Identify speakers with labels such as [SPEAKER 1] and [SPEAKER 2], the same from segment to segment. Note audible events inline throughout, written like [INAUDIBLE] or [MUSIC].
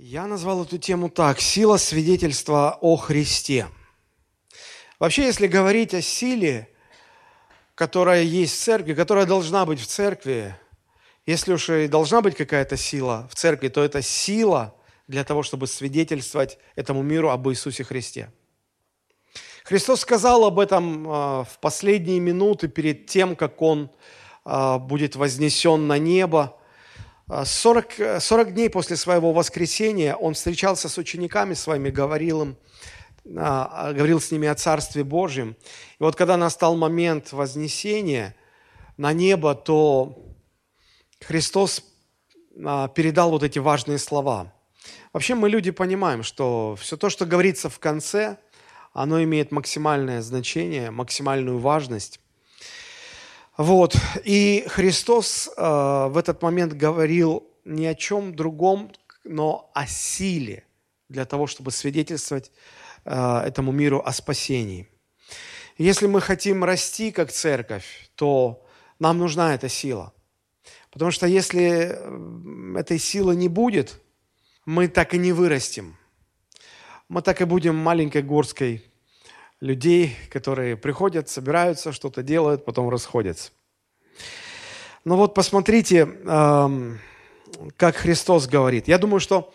[SPEAKER 1] Я назвал эту тему так «Сила свидетельства о Христе». Вообще, если говорить о силе, которая есть в церкви, которая должна быть в церкви, если уж и должна быть какая-то сила в церкви, то это сила для того, чтобы свидетельствовать этому миру об Иисусе Христе. Христос сказал об этом а, в последние минуты перед тем, как Он а, будет вознесен на небо. 40, 40 дней после своего воскресения Он встречался с учениками своими, говорил им, а, говорил с ними о Царстве Божьем. И вот когда настал момент вознесения на небо, то Христос передал вот эти важные слова. Вообще мы, люди, понимаем, что все то, что говорится в конце – оно имеет максимальное значение, максимальную важность. Вот. И Христос э, в этот момент говорил ни о чем другом, но о силе для того, чтобы свидетельствовать э, этому миру о спасении. Если мы хотим расти как церковь, то нам нужна эта сила. Потому что если э, этой силы не будет, мы так и не вырастем мы так и будем маленькой горской людей, которые приходят, собираются, что-то делают, потом расходятся. Но вот посмотрите, как Христос говорит. Я думаю, что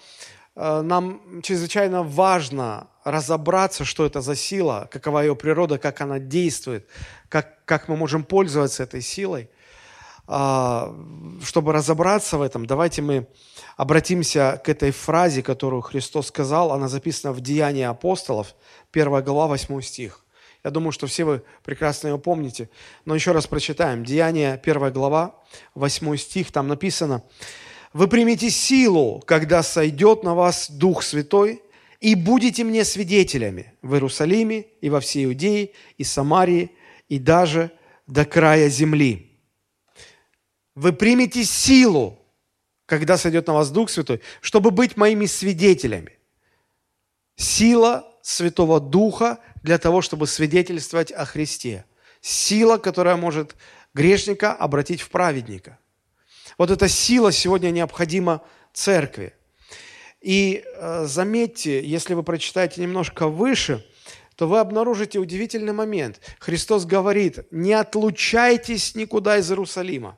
[SPEAKER 1] э, нам чрезвычайно важно разобраться, что это за сила, какова ее природа, как она действует, как, как мы можем пользоваться этой силой. А, чтобы разобраться в этом, давайте мы обратимся к этой фразе, которую Христос сказал. Она записана в Деянии апостолов, 1 глава, 8 стих. Я думаю, что все вы прекрасно ее помните. Но еще раз прочитаем. Деяние, 1 глава, 8 стих. Там написано, «Вы примите силу, когда сойдет на вас Дух Святой, и будете мне свидетелями в Иерусалиме и во всей Иудее, и Самарии, и даже до края земли». Вы примете силу, когда сойдет на вас Дух Святой, чтобы быть моими свидетелями. Сила Святого Духа для того, чтобы свидетельствовать о Христе. Сила, которая может грешника обратить в праведника. Вот эта сила сегодня необходима церкви. И э, заметьте, если вы прочитаете немножко выше, то вы обнаружите удивительный момент. Христос говорит, не отлучайтесь никуда из Иерусалима,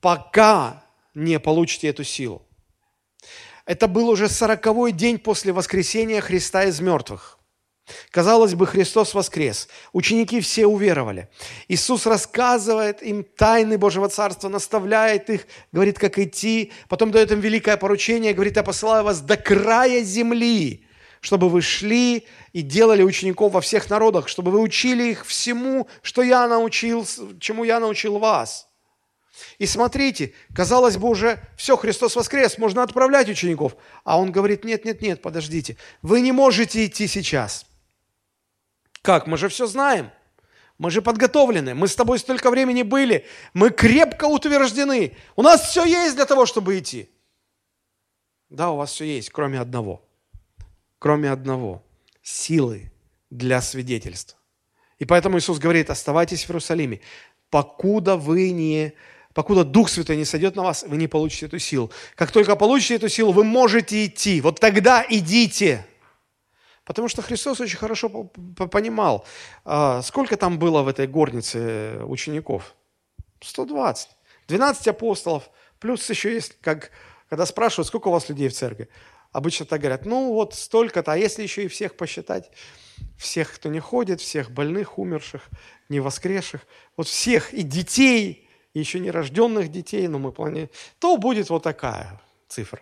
[SPEAKER 1] пока не получите эту силу. Это был уже сороковой день после воскресения Христа из мертвых. Казалось бы, Христос воскрес. Ученики все уверовали. Иисус рассказывает им тайны Божьего Царства, наставляет их, говорит, как идти. Потом дает им великое поручение, говорит, я посылаю вас до края земли, чтобы вы шли и делали учеников во всех народах, чтобы вы учили их всему, что я научил, чему я научил вас. И смотрите, казалось бы уже, все, Христос воскрес, можно отправлять учеников. А он говорит, нет, нет, нет, подождите, вы не можете идти сейчас. Как? Мы же все знаем. Мы же подготовлены, мы с тобой столько времени были, мы крепко утверждены. У нас все есть для того, чтобы идти. Да, у вас все есть, кроме одного. Кроме одного. Силы для свидетельства. И поэтому Иисус говорит, оставайтесь в Иерусалиме, покуда вы не покуда Дух Святой не сойдет на вас, вы не получите эту силу. Как только получите эту силу, вы можете идти. Вот тогда идите. Потому что Христос очень хорошо понимал, а, сколько там было в этой горнице учеников. 120. 12 апостолов. Плюс еще есть, как, когда спрашивают, сколько у вас людей в церкви. Обычно так говорят, ну вот столько-то, а если еще и всех посчитать, всех, кто не ходит, всех больных, умерших, не воскресших, вот всех, и детей, еще нерожденных детей, но мы планируем, то будет вот такая цифра.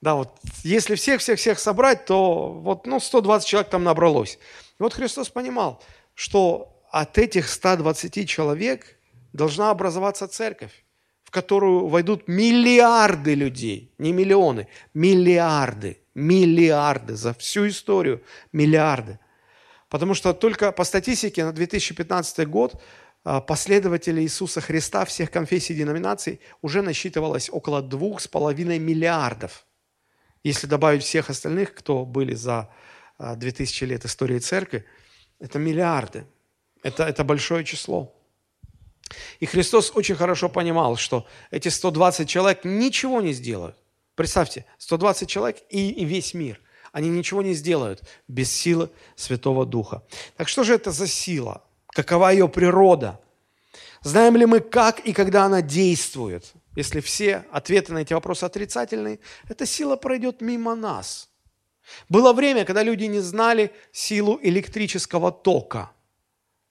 [SPEAKER 1] Да, вот если всех-всех-всех собрать, то вот ну, 120 человек там набралось. И вот Христос понимал, что от этих 120 человек должна образоваться церковь, в которую войдут миллиарды людей, не миллионы, миллиарды, миллиарды за всю историю, миллиарды. Потому что только по статистике на 2015 год последователей Иисуса Христа всех конфессий и деноминаций уже насчитывалось около двух с половиной миллиардов. Если добавить всех остальных, кто были за 2000 а, лет истории церкви, это миллиарды. Это, это большое число. И Христос очень хорошо понимал, что эти 120 человек ничего не сделают. Представьте, 120 человек и, и весь мир. Они ничего не сделают без силы Святого Духа. Так что же это за сила? Какова ее природа? Знаем ли мы, как и когда она действует? Если все ответы на эти вопросы отрицательные, эта сила пройдет мимо нас. Было время, когда люди не знали силу электрического тока,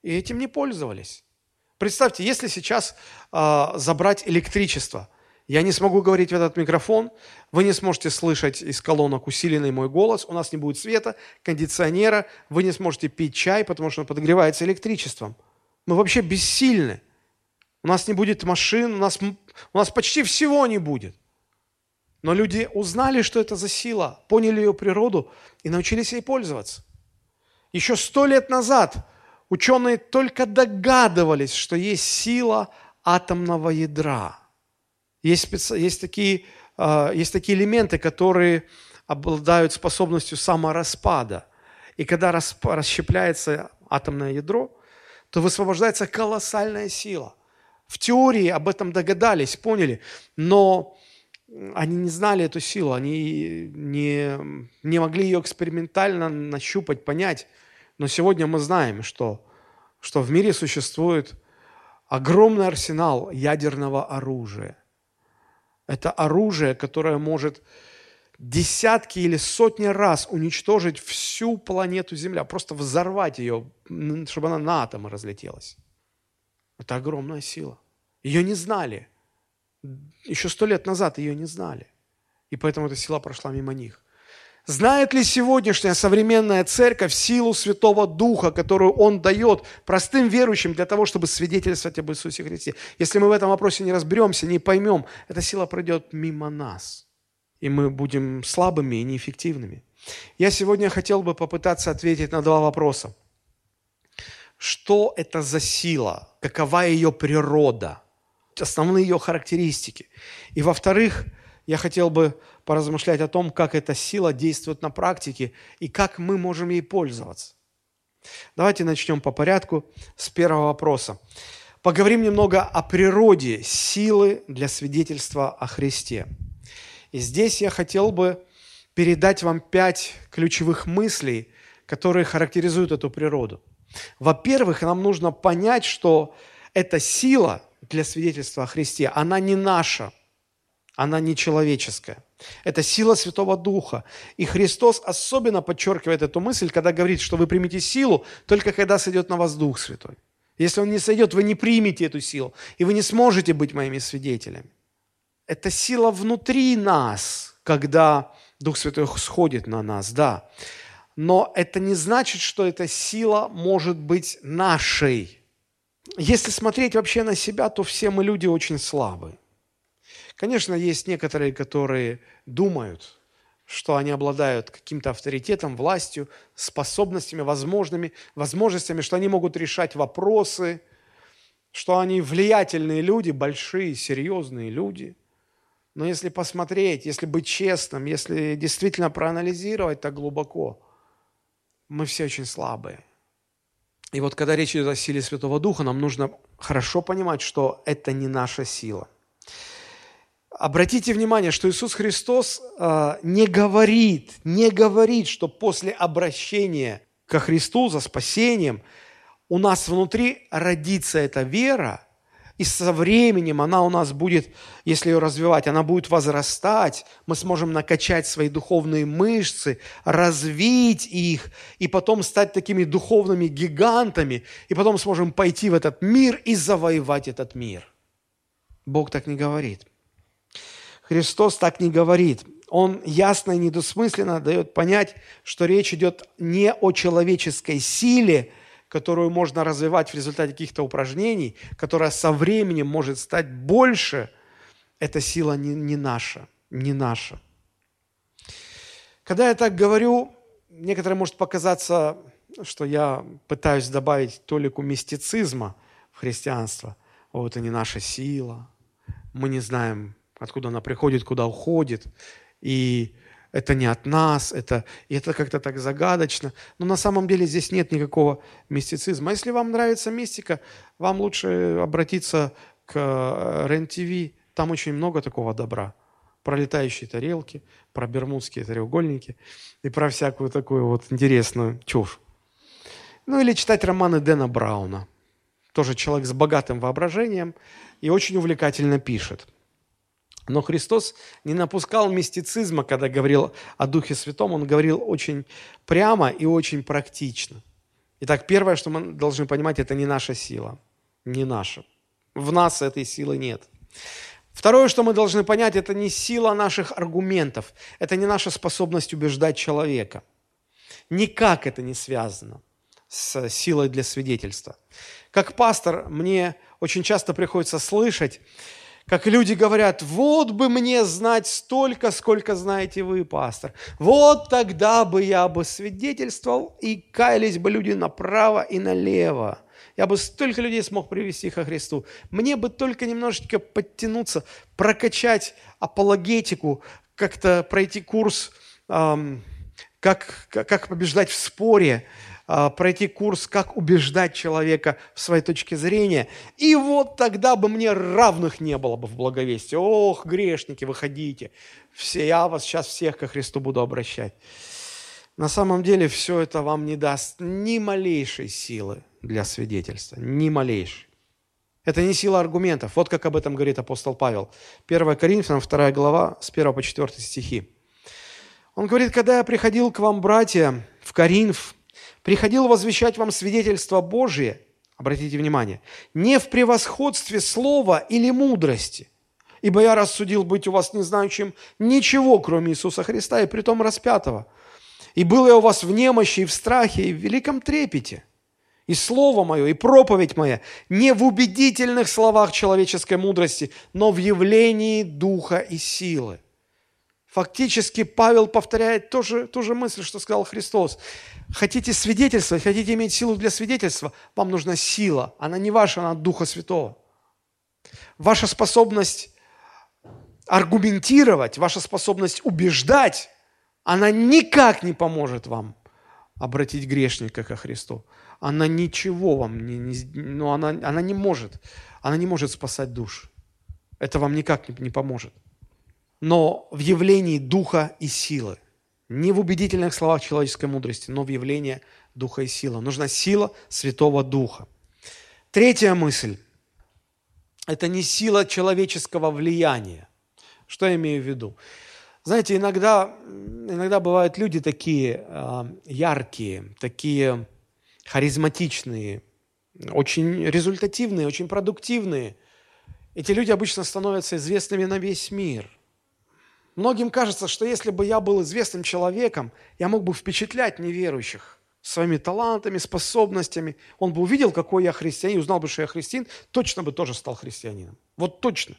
[SPEAKER 1] и этим не пользовались. Представьте, если сейчас э, забрать электричество – я не смогу говорить в этот микрофон, вы не сможете слышать из колонок усиленный мой голос, у нас не будет света, кондиционера, вы не сможете пить чай, потому что он подогревается электричеством. Мы вообще бессильны. У нас не будет машин, у нас, у нас почти всего не будет. Но люди узнали, что это за сила, поняли ее природу и научились ей пользоваться. Еще сто лет назад ученые только догадывались, что есть сила атомного ядра – есть, есть, такие, а, есть такие элементы, которые обладают способностью самораспада. И когда расщепляется атомное ядро, то высвобождается колоссальная сила. В теории об этом догадались, поняли, но они не знали эту силу, они не, не могли ее экспериментально нащупать, понять. Но сегодня мы знаем, что, что в мире существует огромный арсенал ядерного оружия – это оружие, которое может десятки или сотни раз уничтожить всю планету Земля, просто взорвать ее, чтобы она на атомы разлетелась. Это огромная сила. Ее не знали. Еще сто лет назад ее не знали. И поэтому эта сила прошла мимо них. Знает ли сегодняшняя современная церковь силу Святого Духа, которую Он дает простым верующим для того, чтобы свидетельствовать об Иисусе Христе? Если мы в этом вопросе не разберемся, не поймем, эта сила пройдет мимо нас, и мы будем слабыми и неэффективными. Я сегодня хотел бы попытаться ответить на два вопроса. Что это за сила? Какова ее природа? Основные ее характеристики. И во-вторых, я хотел бы поразмышлять о том, как эта сила действует на практике и как мы можем ей пользоваться. Давайте начнем по порядку с первого вопроса. Поговорим немного о природе силы для свидетельства о Христе. И здесь я хотел бы передать вам пять ключевых мыслей, которые характеризуют эту природу. Во-первых, нам нужно понять, что эта сила для свидетельства о Христе, она не наша – она не человеческая. Это сила Святого Духа. И Христос особенно подчеркивает эту мысль, когда говорит, что вы примете силу только когда сойдет на вас Дух Святой. Если Он не сойдет, вы не примете эту силу, и вы не сможете быть моими свидетелями. Это сила внутри нас, когда Дух Святой сходит на нас, да. Но это не значит, что эта сила может быть нашей. Если смотреть вообще на себя, то все мы люди очень слабые. Конечно, есть некоторые, которые думают, что они обладают каким-то авторитетом, властью, способностями, возможными, возможностями, что они могут решать вопросы, что они влиятельные люди, большие, серьезные люди. Но если посмотреть, если быть честным, если действительно проанализировать так глубоко, мы все очень слабые. И вот когда речь идет о силе Святого Духа, нам нужно хорошо понимать, что это не наша сила. Обратите внимание, что Иисус Христос э, не говорит, не говорит, что после обращения ко Христу за спасением у нас внутри родится эта вера, и со временем она у нас будет, если ее развивать, она будет возрастать, мы сможем накачать свои духовные мышцы, развить их, и потом стать такими духовными гигантами, и потом сможем пойти в этот мир и завоевать этот мир. Бог так не говорит. Христос так не говорит. Он ясно и недосмысленно дает понять, что речь идет не о человеческой силе, которую можно развивать в результате каких-то упражнений, которая со временем может стать больше. Эта сила не, не наша, не наша. Когда я так говорю, некоторым может показаться, что я пытаюсь добавить толику мистицизма в христианство. О, это не наша сила, мы не знаем откуда она приходит, куда уходит. И это не от нас, это, и это как-то так загадочно. Но на самом деле здесь нет никакого мистицизма. Если вам нравится мистика, вам лучше обратиться к э, РЕН-ТВ. Там очень много такого добра. про летающие тарелки, про бермудские треугольники и про всякую такую вот интересную чушь. Ну или читать романы Дэна Брауна. Тоже человек с богатым воображением и очень увлекательно пишет. Но Христос не напускал мистицизма, когда говорил о Духе Святом. Он говорил очень прямо и очень практично. Итак, первое, что мы должны понимать, это не наша сила. Не наша. В нас этой силы нет. Второе, что мы должны понять, это не сила наших аргументов. Это не наша способность убеждать человека. Никак это не связано с силой для свидетельства. Как пастор мне очень часто приходится слышать, как люди говорят, вот бы мне знать столько, сколько знаете вы, пастор. Вот тогда бы я бы свидетельствовал, и каялись бы люди направо и налево. Я бы столько людей смог привести ко Христу. Мне бы только немножечко подтянуться, прокачать апологетику, как-то пройти курс, эм, как, как побеждать в споре, пройти курс, как убеждать человека в своей точке зрения. И вот тогда бы мне равных не было бы в благовестии. Ох, грешники, выходите. Все, я вас сейчас всех ко Христу буду обращать. На самом деле все это вам не даст ни малейшей силы для свидетельства, ни малейшей. Это не сила аргументов. Вот как об этом говорит апостол Павел. 1 Коринфянам, 2 глава, с 1 по 4 стихи. Он говорит, когда я приходил к вам, братья, в Коринф, приходил возвещать вам свидетельство Божие, обратите внимание, не в превосходстве слова или мудрости, ибо я рассудил быть у вас не знающим ничего, кроме Иисуса Христа, и притом распятого. И был я у вас в немощи, и в страхе, и в великом трепете. И слово мое, и проповедь моя не в убедительных словах человеческой мудрости, но в явлении духа и силы. Фактически Павел повторяет ту же, ту же мысль, что сказал Христос. Хотите свидетельствовать, хотите иметь силу для свидетельства, вам нужна сила. Она не ваша, она от Духа Святого. Ваша способность аргументировать, ваша способность убеждать, она никак не поможет вам обратить грешника ко Христу. Она ничего вам не, не ну, она, она не может, она не может спасать душ. Это вам никак не, не поможет но в явлении духа и силы. Не в убедительных словах человеческой мудрости, но в явлении духа и силы. Нужна сила Святого Духа. Третья мысль – это не сила человеческого влияния. Что я имею в виду? Знаете, иногда, иногда бывают люди такие э, яркие, такие харизматичные, очень результативные, очень продуктивные. Эти люди обычно становятся известными на весь мир. Многим кажется, что если бы я был известным человеком, я мог бы впечатлять неверующих своими талантами, способностями. Он бы увидел, какой я христианин, узнал бы, что я христианин, точно бы тоже стал христианином. Вот точно.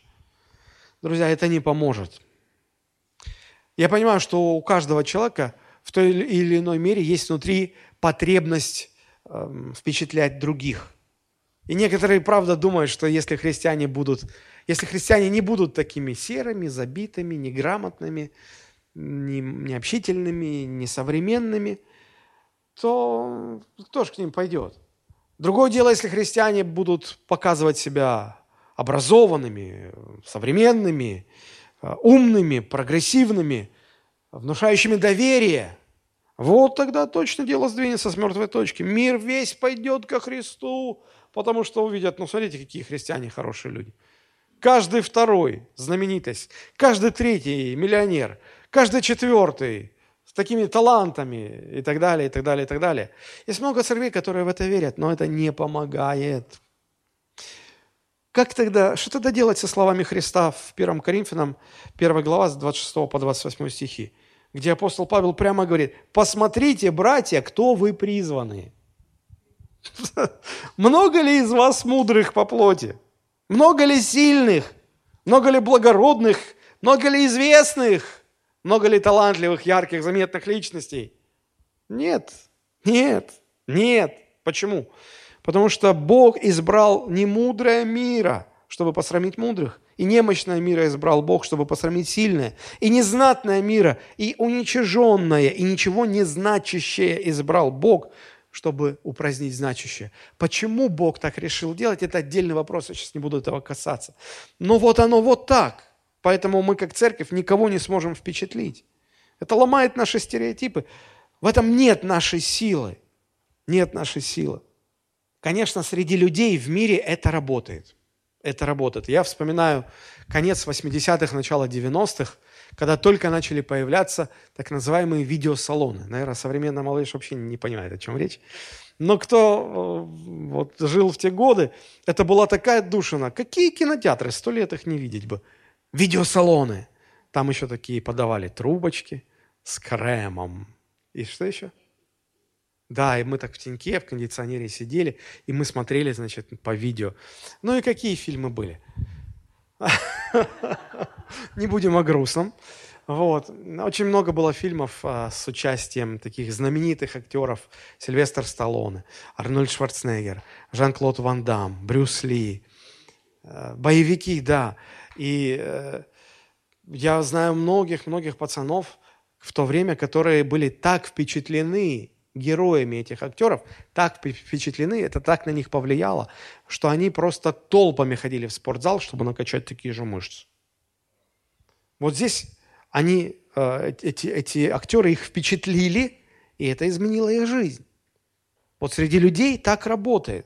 [SPEAKER 1] Друзья, это не поможет. Я понимаю, что у каждого человека в той или иной мере есть внутри потребность э, впечатлять других. И некоторые, правда, думают, что если христиане будут если христиане не будут такими серыми, забитыми, неграмотными, не, необщительными, несовременными, то кто же к ним пойдет? Другое дело, если христиане будут показывать себя образованными, современными, умными, прогрессивными, внушающими доверие, вот тогда точно дело сдвинется с мертвой точки. Мир весь пойдет ко Христу, потому что увидят, ну смотрите, какие христиане хорошие люди – Каждый второй знаменитость, каждый третий миллионер, каждый четвертый с такими талантами и так далее, и так далее, и так далее. Есть много церквей, которые в это верят, но это не помогает. Как тогда, что тогда делать со словами Христа в 1 Коринфянам, 1 глава, с 26 по 28 стихи, где апостол Павел прямо говорит, посмотрите, братья, кто вы призваны. [LAUGHS] Много ли из вас мудрых по плоти? Много ли сильных? Много ли благородных? Много ли известных? Много ли талантливых, ярких, заметных личностей? Нет, нет, нет. Почему? Потому что Бог избрал не мудрое мира, чтобы посрамить мудрых, и немощное мира избрал Бог, чтобы посрамить сильное, и незнатное мира, и уничиженное, и ничего не значащее избрал Бог, чтобы упразднить значащее. Почему Бог так решил делать, это отдельный вопрос, я сейчас не буду этого касаться. Но вот оно вот так. Поэтому мы, как церковь, никого не сможем впечатлить. Это ломает наши стереотипы. В этом нет нашей силы. Нет нашей силы. Конечно, среди людей в мире это работает. Это работает. Я вспоминаю конец 80-х, начало 90-х, когда только начали появляться так называемые видеосалоны. Наверное, современная молодежь вообще не понимает, о чем речь. Но кто э, вот, жил в те годы, это была такая душина. Какие кинотеатры? Сто лет их не видеть бы. Видеосалоны. Там еще такие подавали трубочки с кремом. И что еще? Да, и мы так в теньке, в кондиционере сидели, и мы смотрели, значит, по видео. Ну и какие фильмы были? [LAUGHS] [LAUGHS] Не будем о грустном. Вот. Очень много было фильмов а, с участием таких знаменитых актеров. Сильвестр Сталлоне, Арнольд Шварценеггер, Жан-Клод Ван Дам, Брюс Ли. Э, боевики, да. И э, я знаю многих-многих пацанов в то время, которые были так впечатлены героями этих актеров, так впечатлены, это так на них повлияло, что они просто толпами ходили в спортзал, чтобы накачать такие же мышцы. Вот здесь они, э, эти, эти актеры их впечатлили, и это изменило их жизнь. Вот среди людей так работает.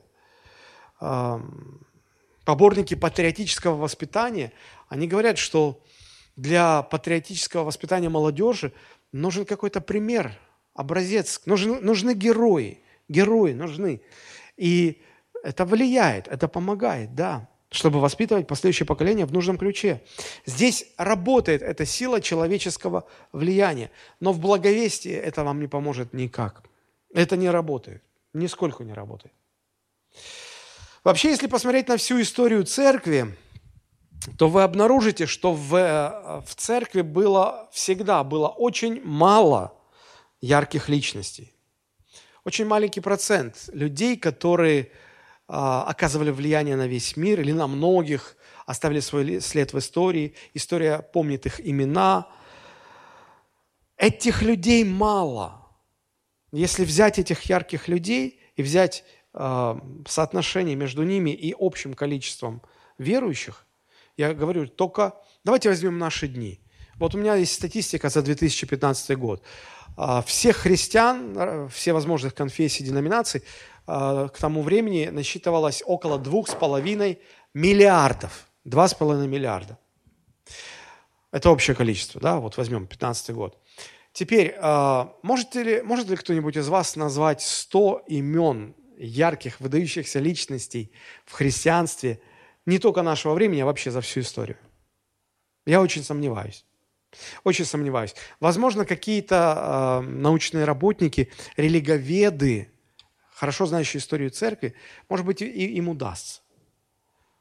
[SPEAKER 1] Поборники патриотического воспитания, они говорят, что для патриотического воспитания молодежи нужен какой-то пример, образец, нужны, нужны герои, герои нужны. И это влияет, это помогает, да чтобы воспитывать последующее поколение в нужном ключе. Здесь работает эта сила человеческого влияния, но в благовестии это вам не поможет никак. Это не работает, нисколько не работает. Вообще, если посмотреть на всю историю церкви, то вы обнаружите, что в, э, в церкви было всегда было очень мало ярких личностей. Очень маленький процент людей, которые оказывали влияние на весь мир или на многих, оставили свой след в истории. История помнит их имена. Этих людей мало. Если взять этих ярких людей и взять э, соотношение между ними и общим количеством верующих, я говорю только, давайте возьмем наши дни. Вот у меня есть статистика за 2015 год. А, всех христиан, все возможных конфессий, деноминаций а, к тому времени насчитывалось около двух с половиной миллиардов. Два с половиной миллиарда. Это общее количество, да, вот возьмем 15 год. Теперь, а, может ли, может ли кто-нибудь из вас назвать 100 имен ярких, выдающихся личностей в христианстве не только нашего времени, а вообще за всю историю? Я очень сомневаюсь. Очень сомневаюсь. Возможно, какие-то э, научные работники, религоведы, хорошо знающие историю церкви, может быть, и, им удастся.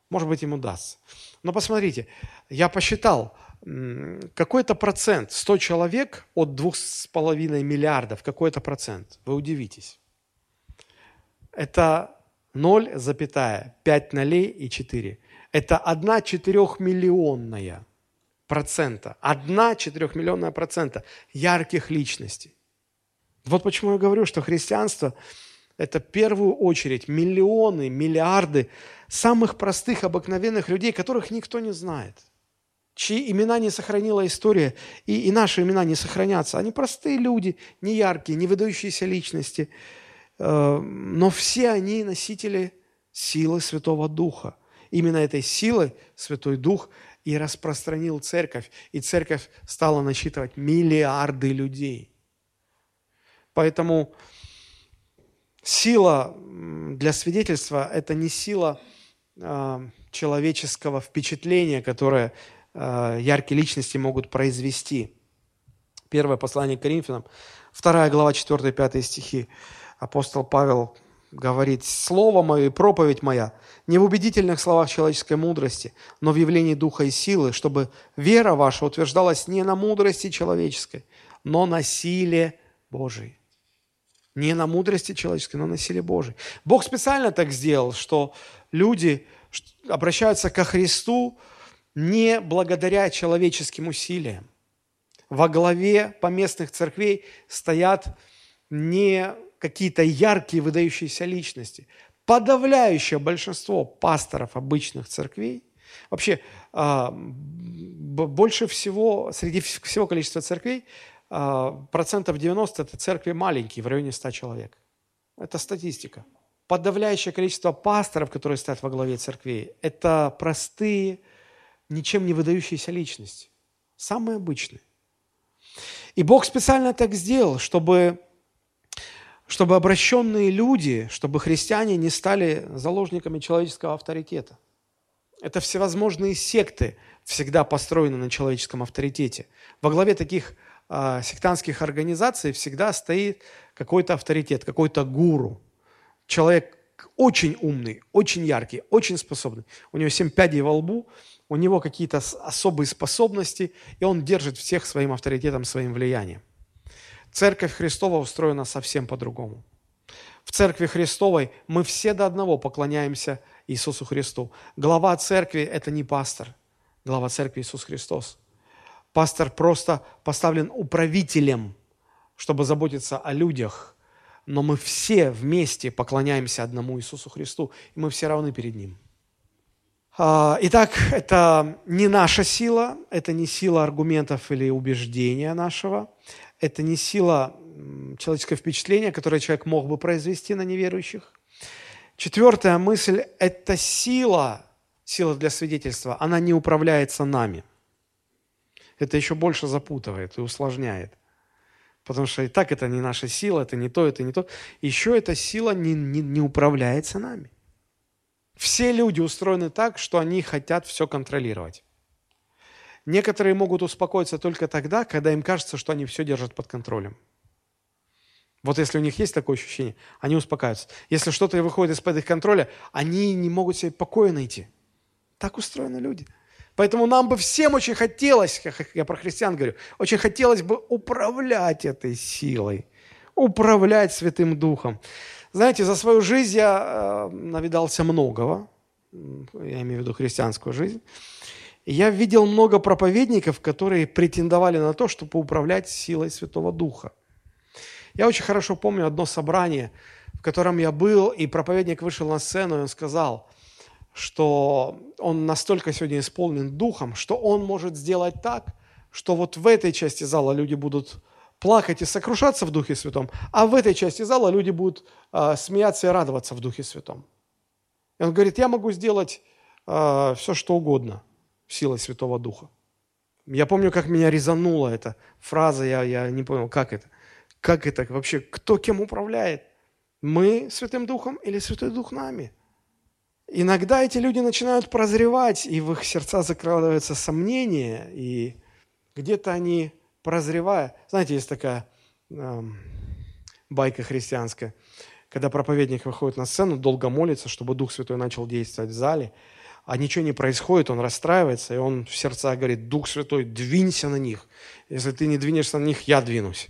[SPEAKER 1] Может быть, им удастся. Но посмотрите, я посчитал, какой-то процент, 100 человек от 2,5 миллиардов, какой-то процент, вы удивитесь. Это 0,5 нолей и 4. Это 1 четырехмиллионная процента, одна четырехмиллионная процента ярких личностей. Вот почему я говорю, что христианство – это в первую очередь миллионы, миллиарды самых простых, обыкновенных людей, которых никто не знает, чьи имена не сохранила история, и, и наши имена не сохранятся. Они простые люди, не яркие, не выдающиеся личности, э, но все они носители силы Святого Духа. Именно этой силой Святой Дух и распространил церковь, и церковь стала насчитывать миллиарды людей. Поэтому сила для свидетельства – это не сила э, человеческого впечатления, которое э, яркие личности могут произвести. Первое послание к Коринфянам, 2 глава, 4-5 стихи. Апостол Павел говорит, «Слово мое и проповедь моя не в убедительных словах человеческой мудрости, но в явлении духа и силы, чтобы вера ваша утверждалась не на мудрости человеческой, но на силе Божией». Не на мудрости человеческой, но на силе Божией. Бог специально так сделал, что люди обращаются ко Христу не благодаря человеческим усилиям. Во главе поместных церквей стоят не какие-то яркие, выдающиеся личности. Подавляющее большинство пасторов обычных церквей Вообще, а, больше всего, среди всего количества церквей, процентов 90 – это церкви маленькие, в районе 100 человек. Это статистика. Подавляющее количество пасторов, которые стоят во главе церквей, это простые, ничем не выдающиеся личности. Самые обычные. И Бог специально так сделал, чтобы, чтобы обращенные люди, чтобы христиане не стали заложниками человеческого авторитета. Это всевозможные секты всегда построены на человеческом авторитете. Во главе таких э, сектантских организаций всегда стоит какой-то авторитет, какой-то гуру. Человек очень умный, очень яркий, очень способный. У него семь пядей во лбу, у него какие-то особые способности, и он держит всех своим авторитетом, своим влиянием. Церковь Христова устроена совсем по-другому. В Церкви Христовой мы все до одного поклоняемся Иисусу Христу. Глава церкви – это не пастор. Глава церкви – Иисус Христос. Пастор просто поставлен управителем, чтобы заботиться о людях. Но мы все вместе поклоняемся одному Иисусу Христу, и мы все равны перед Ним. А, итак, это не наша сила, это не сила аргументов или убеждения нашего, это не сила человеческого впечатления, которое человек мог бы произвести на неверующих. Четвертая мысль – это сила, сила для свидетельства, она не управляется нами. Это еще больше запутывает и усложняет. Потому что и так это не наша сила, это не то, это не то. Еще эта сила не, не, не управляется нами. Все люди устроены так, что они хотят все контролировать. Некоторые могут успокоиться только тогда, когда им кажется, что они все держат под контролем. Вот если у них есть такое ощущение, они успокаиваются. Если что-то выходит из-под их контроля, они не могут себе покоя найти. Так устроены люди. Поэтому нам бы всем очень хотелось, как я про христиан говорю, очень хотелось бы управлять этой силой, управлять Святым Духом. Знаете, за свою жизнь я э, навидался многого, я имею в виду христианскую жизнь. Я видел много проповедников, которые претендовали на то, чтобы управлять силой Святого Духа. Я очень хорошо помню одно собрание, в котором я был, и проповедник вышел на сцену, и он сказал, что он настолько сегодня исполнен духом, что он может сделать так, что вот в этой части зала люди будут плакать и сокрушаться в Духе Святом, а в этой части зала люди будут э, смеяться и радоваться в Духе Святом. И он говорит, я могу сделать э, все, что угодно силой Святого Духа. Я помню, как меня резанула эта фраза, я, я не понял, как это. Как это вообще, кто кем управляет? Мы Святым Духом или Святой Дух нами? Иногда эти люди начинают прозревать, и в их сердца закрадываются сомнения, и где-то они прозревая. Знаете, есть такая э, байка христианская, когда проповедник выходит на сцену, долго молится, чтобы Дух Святой начал действовать в зале, а ничего не происходит, он расстраивается, и он в сердца говорит, Дух Святой, двинься на них. Если ты не двинешься на них, я двинусь.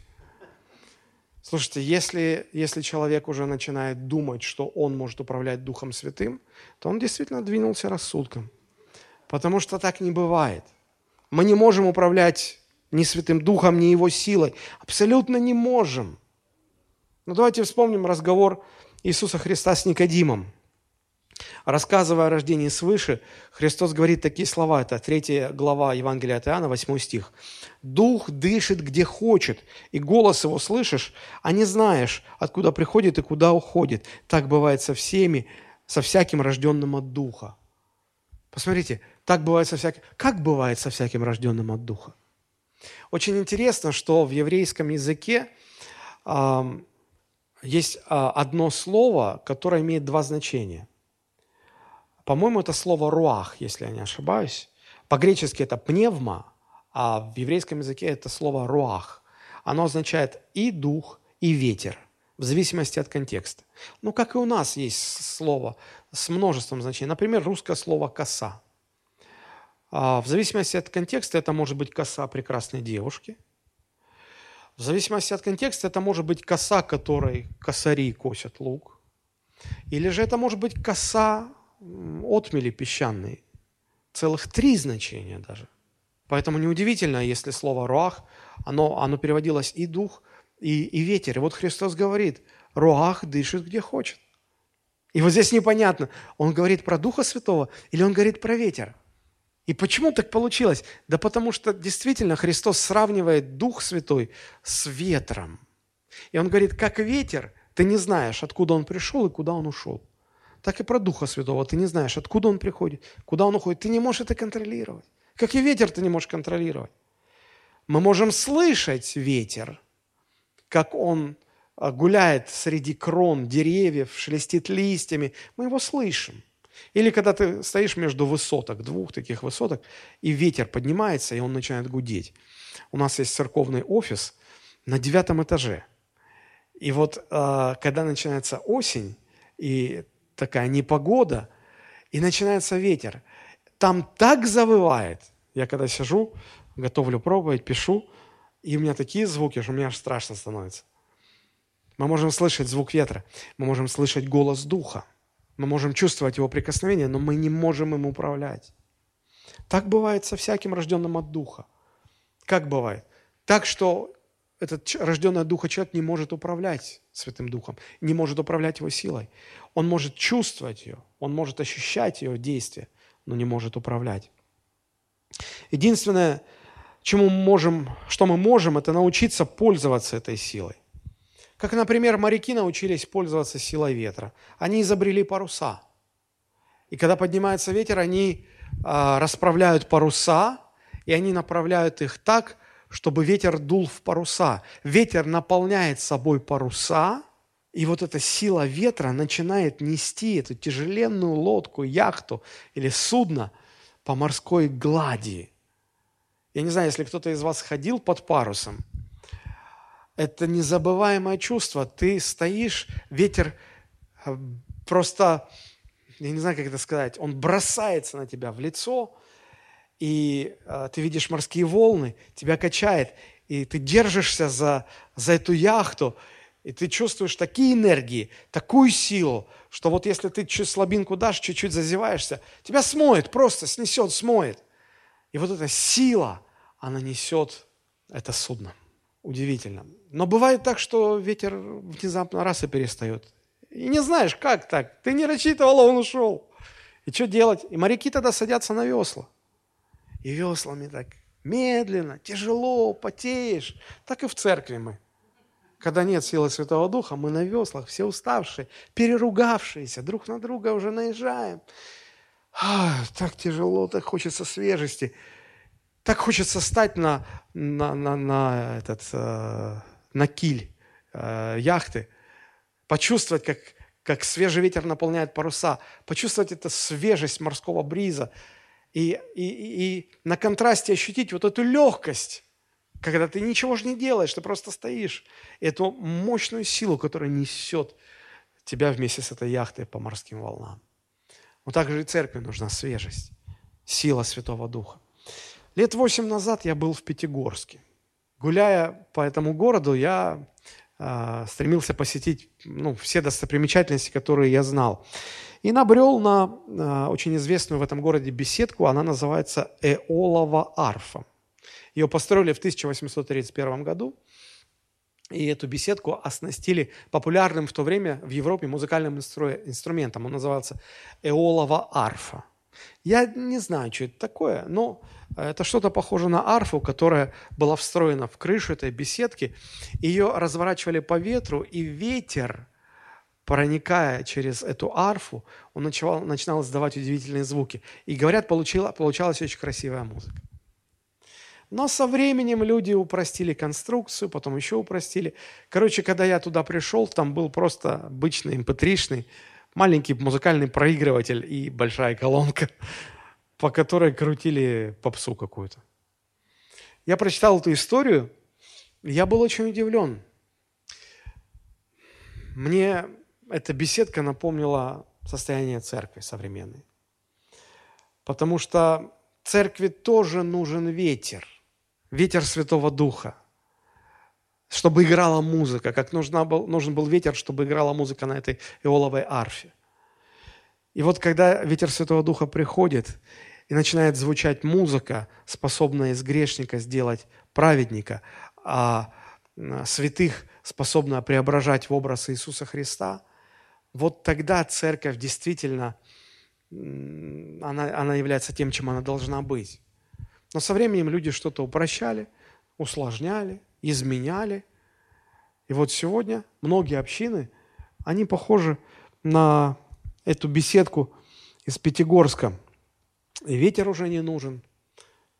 [SPEAKER 1] Слушайте, если, если человек уже начинает думать, что он может управлять Духом Святым, то он действительно двинулся рассудком. Потому что так не бывает. Мы не можем управлять ни Святым Духом, ни Его силой. Абсолютно не можем. Но давайте вспомним разговор Иисуса Христа с Никодимом. Рассказывая о рождении свыше, Христос говорит такие слова. Это 3 глава Евангелия от Иоанна, 8 стих. «Дух дышит, где хочет, и голос его слышишь, а не знаешь, откуда приходит и куда уходит. Так бывает со всеми, со всяким рожденным от Духа». Посмотрите, так бывает со всяким... Как бывает со всяким рожденным от Духа? Очень интересно, что в еврейском языке э, есть э, одно слово, которое имеет два значения. По-моему, это слово «руах», если я не ошибаюсь. По-гречески это «пневма», а в еврейском языке это слово «руах». Оно означает и дух, и ветер, в зависимости от контекста. Ну, как и у нас есть слово с множеством значений. Например, русское слово «коса». А, в зависимости от контекста это может быть коса прекрасной девушки. В зависимости от контекста это может быть коса, которой косари косят лук. Или же это может быть коса отмели песчаной. Целых три значения даже. Поэтому неудивительно, если слово «руах», оно, оно переводилось и дух, и, и ветер. И вот Христос говорит, «руах дышит где хочет». И вот здесь непонятно, он говорит про Духа Святого или он говорит про ветер – И почему так получилось? Да потому что действительно Христос сравнивает Дух Святой с ветром. И Он говорит, как ветер, ты не знаешь, откуда он пришел и куда он ушел. Так и про Духа Святого. Ты не знаешь, откуда он приходит, куда он уходит. Ты не можешь это контролировать. Как и ветер ты не можешь контролировать. Мы можем слышать ветер, как он а, гуляет среди крон деревьев, шелестит листьями. Мы его слышим. Или когда ты стоишь между высоток, двух таких высоток, и ветер поднимается, и он начинает гудеть. У нас есть церковный офис на девятом этаже. И вот а, когда начинается осень, и такая непогода, и начинается ветер, там так завывает. Я когда сижу, готовлю проповедь, пишу, и у меня такие звуки, что мне аж страшно становится. Мы можем слышать звук ветра, мы можем слышать голос Духа, мы можем чувствовать его прикосновение, но мы не можем им управлять. Так бывает со всяким рожденным от Духа. Как бывает? Так, что этот рожденный от Духа человек не может управлять Святым Духом, не может управлять его силой. Он может чувствовать ее, он может ощущать ее действие, но не может управлять. Единственное, чему мы можем, что мы можем, это научиться пользоваться этой силой. Как, например, моряки научились пользоваться силой ветра. Они изобрели паруса. И когда поднимается ветер, они а, расправляют паруса, и они направляют их так, чтобы ветер дул в паруса. Ветер наполняет собой паруса, и вот эта сила ветра начинает нести эту тяжеленную лодку, яхту или судно по морской глади. Я не знаю, если кто-то из вас ходил под парусом – это незабываемое чувство. Ты стоишь, ветер э, просто, я не знаю, как это сказать, он бросается на тебя в лицо, и э, ты видишь морские волны, тебя качает, и ты держишься за, за эту яхту, и ты чувствуешь такие энергии, такую силу, что вот если ты чуть слабинку дашь, чуть-чуть зазеваешься, тебя смоет, просто снесет, смоет. И вот эта сила, она несет это судно. Удивительно. Но бывает так, что ветер внезапно раз и перестает. И не знаешь, как так. Ты не рассчитывал, а он ушел. И что делать? И моряки тогда садятся на весла. И веслами так медленно, тяжело, потеешь. Так и в церкви мы. Когда нет силы Святого Духа, мы на веслах, все уставшие, переругавшиеся, друг на друга уже наезжаем. Ах, так тяжело, так хочется свежести. Так хочется стать на, на, на, на, этот, э, на киль э, яхты, почувствовать, как, как свежий ветер наполняет паруса, почувствовать эту свежесть морского бриза и, и, и на контрасте ощутить вот эту легкость, когда ты ничего же не делаешь, ты просто стоишь. эту мощную силу, которая несет тебя вместе с этой яхтой по морским волнам. Вот так же и церкви нужна свежесть, сила Святого Духа. Лет восемь назад я был в Пятигорске. Гуляя по этому городу, я э, стремился посетить ну, все достопримечательности, которые я знал. И набрел на э, очень известную в этом городе беседку, она называется Эолова арфа. Ее построили в 1831 году, и эту беседку оснастили популярным в то время в Европе музыкальным инстру- инструментом. Он назывался Эолова арфа. Я не знаю, что это такое, но это что-то похоже на арфу, которая была встроена в крышу этой беседки. Ее разворачивали по ветру, и ветер, проникая через эту арфу, он начинал, начинал издавать удивительные звуки. И, говорят, получила, получалась очень красивая музыка. Но со временем люди упростили конструкцию, потом еще упростили. Короче, когда я туда пришел, там был просто обычный mp3 маленький музыкальный проигрыватель и большая колонка, по которой крутили попсу какую-то. Я прочитал эту историю, я был очень удивлен. Мне эта беседка напомнила состояние церкви современной. Потому что церкви тоже нужен ветер, ветер Святого Духа чтобы играла музыка, как нужна был, нужен был ветер, чтобы играла музыка на этой эоловой арфе. И вот когда ветер Святого Духа приходит и начинает звучать музыка, способная из грешника сделать праведника, а святых способна преображать в образ Иисуса Христа, вот тогда церковь действительно она, она является тем, чем она должна быть. Но со временем люди что-то упрощали, усложняли, изменяли. И вот сегодня многие общины, они похожи на эту беседку из Пятигорска. И ветер уже не нужен,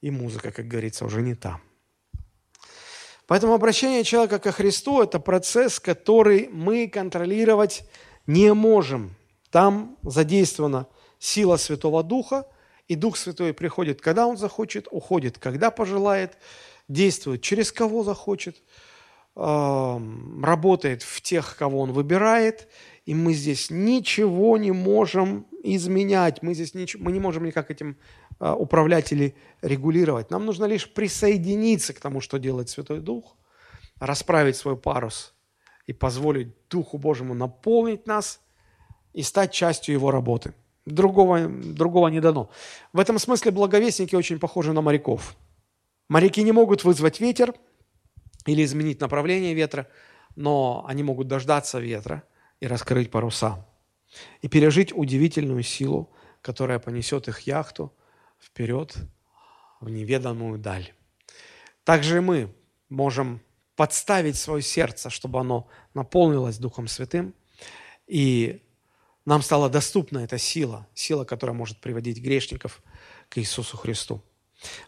[SPEAKER 1] и музыка, как говорится, уже не та. Поэтому обращение человека ко Христу – это процесс, который мы контролировать не можем. Там задействована сила Святого Духа, и Дух Святой приходит, когда Он захочет, уходит, когда пожелает, действует, через кого захочет, работает в тех, кого Он выбирает, и мы здесь ничего не можем изменять, мы здесь ничего, мы не можем никак этим а, управлять или регулировать. Нам нужно лишь присоединиться к тому, что делает Святой Дух, расправить свой парус и позволить Духу Божьему наполнить нас и стать частью Его работы. Другого, другого не дано. В этом смысле благовестники очень похожи на моряков. Моряки не могут вызвать ветер или изменить направление ветра, но они могут дождаться ветра и раскрыть паруса и пережить удивительную силу, которая понесет их яхту вперед в неведомую даль. Также мы можем подставить свое сердце, чтобы оно наполнилось Духом Святым, и нам стала доступна эта сила, сила, которая может приводить грешников к Иисусу Христу.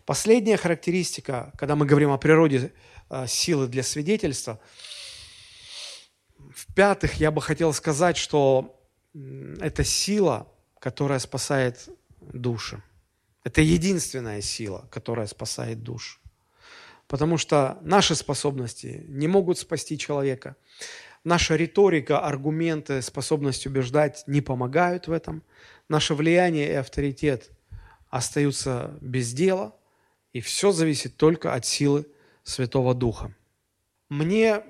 [SPEAKER 1] Последняя характеристика, когда мы говорим о природе э, силы для свидетельства, в-пятых, я бы хотел сказать, что это сила, которая спасает души. Это единственная сила, которая спасает душу. Потому что наши способности не могут спасти человека. Наша риторика, аргументы, способность убеждать не помогают в этом. Наше влияние и авторитет остаются без дела, и все зависит только от силы Святого Духа. Мне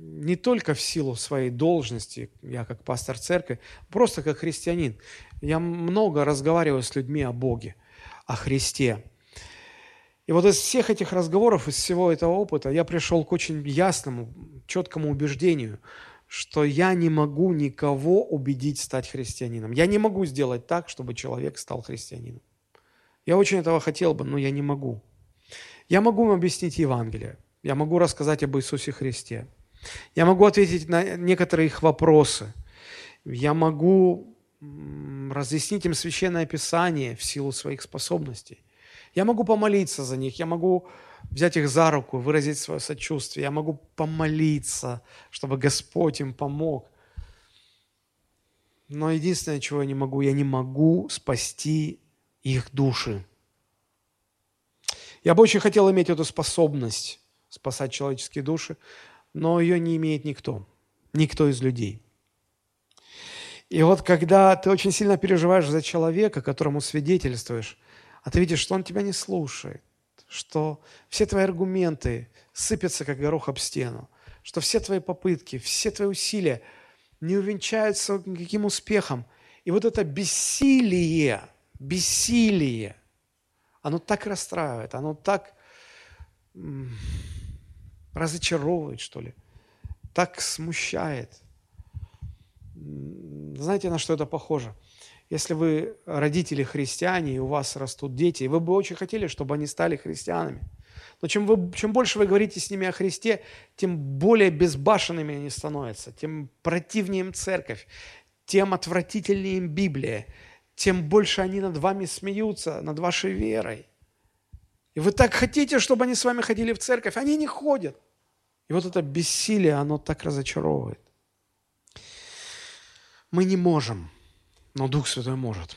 [SPEAKER 1] не только в силу своей должности, я как пастор церкви, просто как христианин. Я много разговариваю с людьми о Боге, о Христе. И вот из всех этих разговоров, из всего этого опыта я пришел к очень ясному, четкому убеждению, что я не могу никого убедить стать христианином. Я не могу сделать так, чтобы человек стал христианином. Я очень этого хотел бы, но я не могу. Я могу им объяснить Евангелие. Я могу рассказать об Иисусе Христе. Я могу ответить на некоторые их вопросы. Я могу разъяснить им Священное Писание в силу своих способностей. Я могу помолиться за них, я могу взять их за руку, выразить свое сочувствие, я могу помолиться, чтобы Господь им помог. Но единственное, чего я не могу, я не могу спасти их души. Я бы очень хотел иметь эту способность спасать человеческие души, но ее не имеет никто, никто из людей. И вот когда ты очень сильно переживаешь за человека, которому свидетельствуешь, а ты видишь, что он тебя не слушает, что все твои аргументы сыпятся, как горох об стену, что все твои попытки, все твои усилия не увенчаются никаким успехом. И вот это бессилие, бессилие, оно так расстраивает, оно так разочаровывает, что ли, так смущает. Знаете, на что это похоже? Если вы родители христиане, и у вас растут дети, вы бы очень хотели, чтобы они стали христианами. Но чем, вы, чем больше вы говорите с ними о Христе, тем более безбашенными они становятся, тем противнее им церковь, тем отвратительнее им Библия, тем больше они над вами смеются, над вашей верой. И вы так хотите, чтобы они с вами ходили в церковь, они не ходят. И вот это бессилие, оно так разочаровывает. Мы не можем, но Дух Святой может.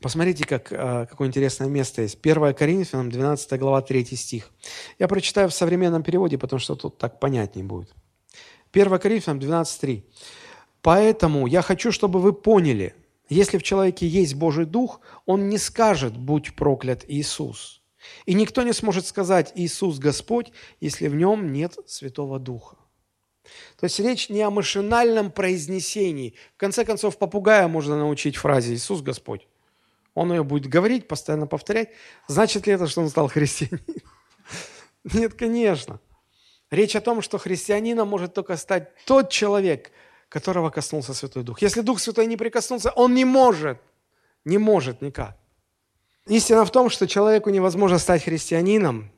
[SPEAKER 1] Посмотрите, как, э, какое интересное место есть. 1 Коринфянам, 12 глава, 3 стих. Я прочитаю в современном переводе, потому что тут так понятнее будет. 1 Коринфянам 12.3. «Поэтому я хочу, чтобы вы поняли, если в человеке есть Божий Дух, он не скажет «Будь проклят Иисус». И никто не сможет сказать «Иисус Господь», если в нем нет Святого Духа. То есть речь не о машинальном произнесении. В конце концов, попугая можно научить фразе «Иисус Господь». Он ее будет говорить, постоянно повторять. Значит ли это, что он стал христианином? [LAUGHS] Нет, конечно. Речь о том, что христианином может только стать тот человек, которого коснулся Святой Дух. Если Дух Святой не прикоснулся, он не может, не может никак. Истина в том, что человеку невозможно стать христианином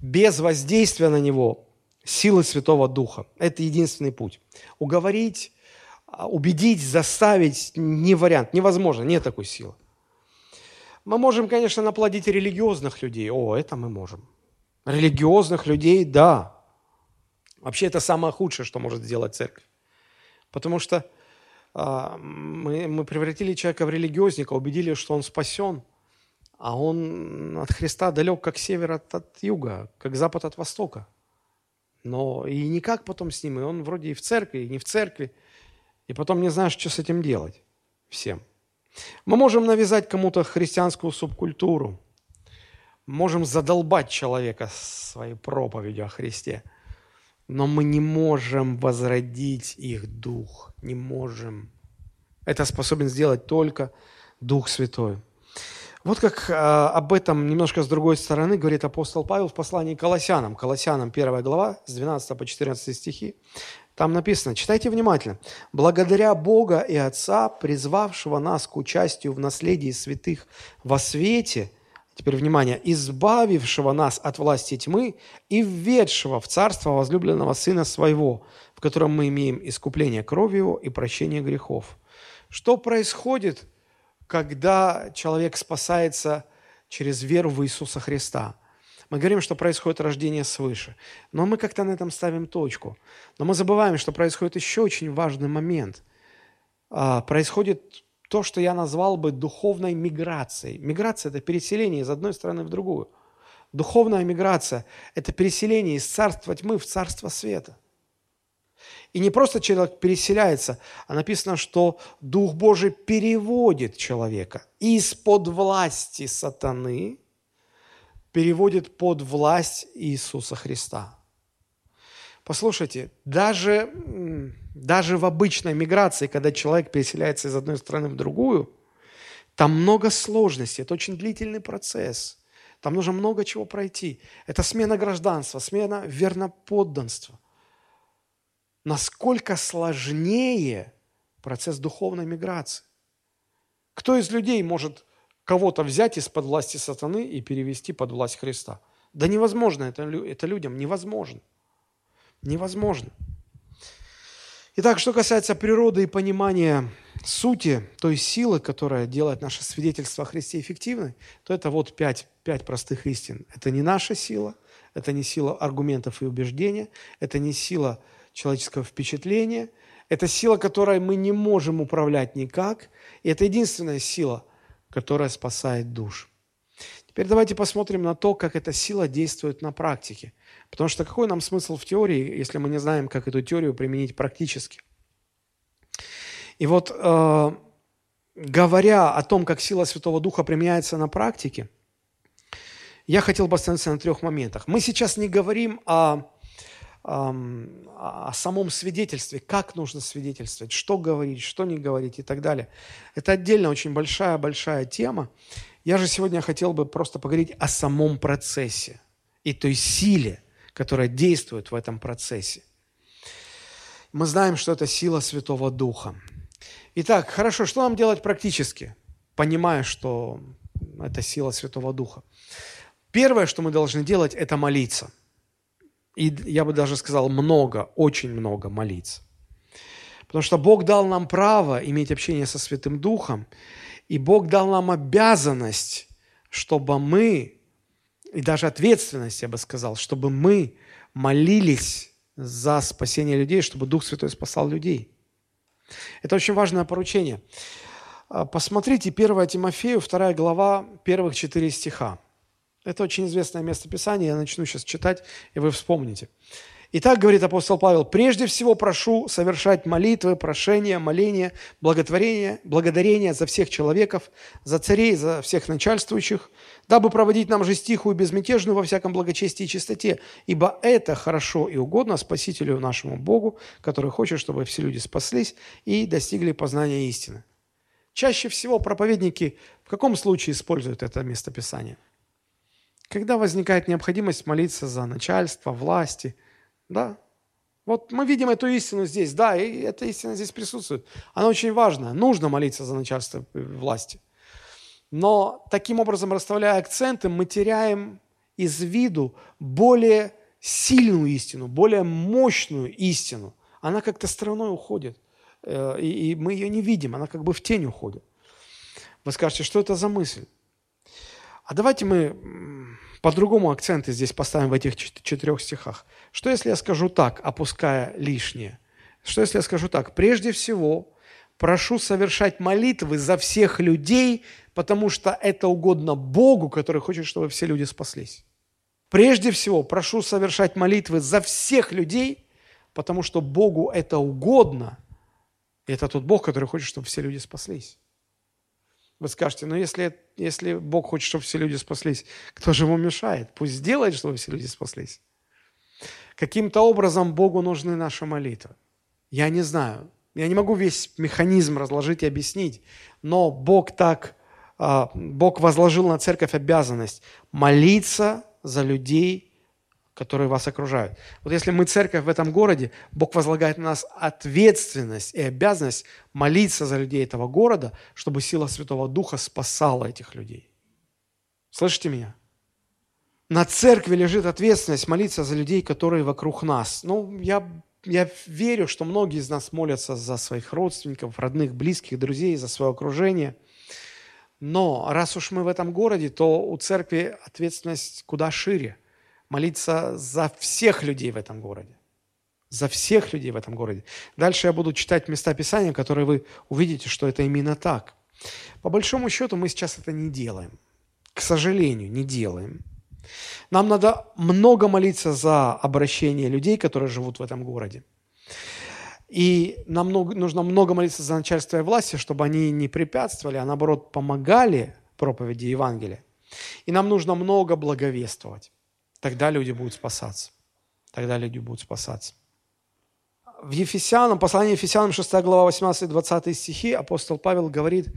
[SPEAKER 1] без воздействия на него силы Святого Духа. Это единственный путь. Уговорить, а, убедить, заставить не вариант, невозможно, нет такой силы. Мы можем, конечно, наплодить религиозных людей. О, это мы можем. Религиозных людей, да. Вообще это самое худшее, что может сделать церковь. Потому что а, мы, мы превратили человека в религиозника, убедили, что он спасен, а он от Христа далек, как север от, от юга, как запад от востока. Но и никак потом с ним, и он вроде и в церкви, и не в церкви, и потом не знаешь, что с этим делать всем. Мы можем навязать кому-то христианскую субкультуру, можем задолбать человека своей проповедью о Христе, но мы не можем возродить их дух, не можем. Это способен сделать только Дух Святой. Вот как э, об этом немножко с другой стороны говорит апостол Павел в послании к Колоссянам. Колоссянам 1 глава, с 12 по 14 стихи. Там написано, читайте внимательно. «Благодаря Бога и Отца, призвавшего нас к участию в наследии святых во свете, теперь внимание, избавившего нас от власти тьмы и введшего в царство возлюбленного Сына Своего, в котором мы имеем искупление кровью и прощение грехов». Что происходит – когда человек спасается через веру в Иисуса Христа. Мы говорим, что происходит рождение свыше, но мы как-то на этом ставим точку. Но мы забываем, что происходит еще очень важный момент. А, происходит то, что я назвал бы духовной миграцией. Миграция – это переселение из одной страны в другую. Духовная миграция – это переселение из царства тьмы в царство света – и не просто человек переселяется, а написано, что Дух Божий переводит человека из-под власти сатаны, переводит под власть Иисуса Христа. Послушайте, даже, даже в обычной миграции, когда человек переселяется из одной страны в другую, там много сложностей, это очень длительный процесс. Там нужно много чего пройти. Это смена гражданства, смена верноподданства – насколько сложнее процесс духовной миграции. Кто из людей может кого-то взять из-под власти сатаны и перевести под власть Христа? Да невозможно, это, это людям невозможно. Невозможно. Итак, что касается природы и понимания сути той силы, которая делает наше свидетельство о Христе эффективной, то это вот пять, пять простых истин. Это не наша сила, это не сила аргументов и убеждения, это не сила человеческого впечатления. Это сила, которой мы не можем управлять никак. И это единственная сила, которая спасает душ. Теперь давайте посмотрим на то, как эта сила действует на практике. Потому что какой нам смысл в теории, если мы не знаем, как эту теорию применить практически? И вот, э, говоря о том, как сила Святого Духа применяется на практике, я хотел бы остановиться на трех моментах. Мы сейчас не говорим о о самом свидетельстве, как нужно свидетельствовать, что говорить, что не говорить и так далее. Это отдельно очень большая-большая тема. Я же сегодня хотел бы просто поговорить о самом процессе и той силе, которая действует в этом процессе. Мы знаем, что это сила Святого Духа. Итак, хорошо, что нам делать практически, понимая, что это сила Святого Духа? Первое, что мы должны делать, это молиться – и я бы даже сказал много, очень много молиться. Потому что Бог дал нам право иметь общение со Святым Духом, и Бог дал нам обязанность, чтобы мы, и даже ответственность, я бы сказал, чтобы мы молились за спасение людей, чтобы Дух Святой спасал людей. Это очень важное поручение. А, посмотрите 1 Тимофею, 2 глава, первых 4 стиха. Это очень известное местописание, я начну сейчас читать, и вы вспомните. Итак, говорит апостол Павел, прежде всего прошу совершать молитвы, прошения, моления, благотворения, благодарения за всех человеков, за царей, за всех начальствующих, дабы проводить нам жизнь тихую и безмятежную во всяком благочестии и чистоте, ибо это хорошо и угодно Спасителю нашему Богу, который хочет, чтобы все люди спаслись и достигли познания истины. Чаще всего проповедники в каком случае используют это местописание – когда возникает необходимость молиться за начальство, власти, да, Вот мы видим эту истину здесь, да, и эта истина здесь присутствует. Она очень важна. Нужно молиться за начальство власти. Но таким образом, расставляя акценты, мы теряем из виду более сильную истину, более мощную истину. Она как-то стороной уходит, э, и мы ее не видим, она как бы в тень уходит. Вы скажете, что это за мысль? А давайте мы по-другому акценты здесь поставим в этих четырех стихах. Что если я скажу так, опуская лишнее? Что если я скажу так? Прежде всего, прошу совершать молитвы за всех людей, потому что это угодно Богу, который хочет, чтобы все люди спаслись. Прежде всего, прошу совершать молитвы за всех людей, потому что Богу это угодно. И это тот Бог, который хочет, чтобы все люди спаслись. Вы скажете, ну если, если Бог хочет, чтобы все люди спаслись, кто же ему мешает? Пусть сделает, чтобы все люди спаслись. Каким-то образом Богу нужны наши молитвы. Я не знаю. Я не могу весь механизм разложить и объяснить, но Бог так, а, Бог возложил на церковь обязанность молиться за людей, которые вас окружают. Вот если мы церковь в этом городе, Бог возлагает на нас ответственность и обязанность молиться за людей этого города, чтобы сила Святого Духа спасала этих людей. Слышите меня? На церкви лежит ответственность молиться за людей, которые вокруг нас. Ну, я, я верю, что многие из нас молятся за своих родственников, родных, близких, друзей, за свое окружение. Но раз уж мы в этом городе, то у церкви ответственность куда шире – молиться за всех людей в этом городе. За всех людей в этом городе. Дальше я буду читать места Писания, которые вы увидите, что это именно так. По большому счету мы сейчас это не делаем. К сожалению, не делаем. Нам надо много молиться за обращение людей, которые живут в этом городе. И нам нужно много молиться за начальство и власти, чтобы они не препятствовали, а наоборот помогали проповеди Евангелия. И нам нужно много благовествовать. Тогда люди будут спасаться. Тогда люди будут спасаться. В Ефесянам, послании Ефесянам, 6 глава, 18-20 стихи, апостол Павел говорит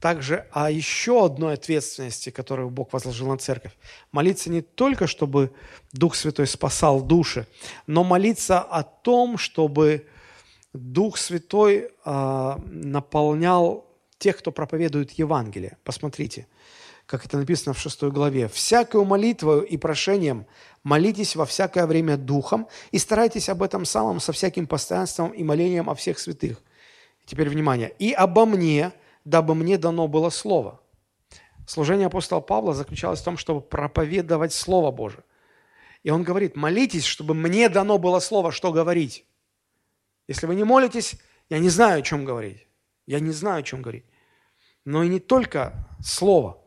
[SPEAKER 1] также о еще одной ответственности, которую Бог возложил на церковь. Молиться не только, чтобы Дух Святой спасал души, но молиться о том, чтобы Дух Святой э, наполнял тех, кто проповедует Евангелие. Посмотрите, как это написано в 6 главе. «Всякую молитвою и прошением молитесь во всякое время Духом и старайтесь об этом самом со всяким постоянством и молением о всех святых». Теперь внимание. «И обо мне, дабы мне дано было Слово». Служение апостола Павла заключалось в том, чтобы проповедовать Слово Божие. И он говорит, молитесь, чтобы мне дано было Слово, что говорить. Если вы не молитесь, я не знаю, о чем говорить. Я не знаю, о чем говорить. Но и не только Слово –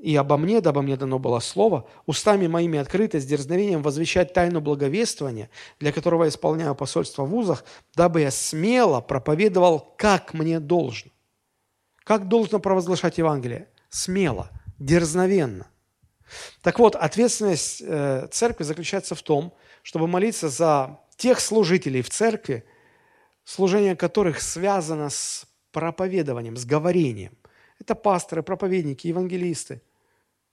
[SPEAKER 1] и обо мне, дабы мне дано было слово, устами моими открыто, с дерзновением возвещать тайну благовествования, для которого я исполняю посольство в вузах, дабы я смело проповедовал, как мне должно. Как должно провозглашать Евангелие? Смело, дерзновенно. Так вот, ответственность э, церкви заключается в том, чтобы молиться за тех служителей в церкви, служение которых связано с проповедованием, с говорением – это пасторы, проповедники, евангелисты.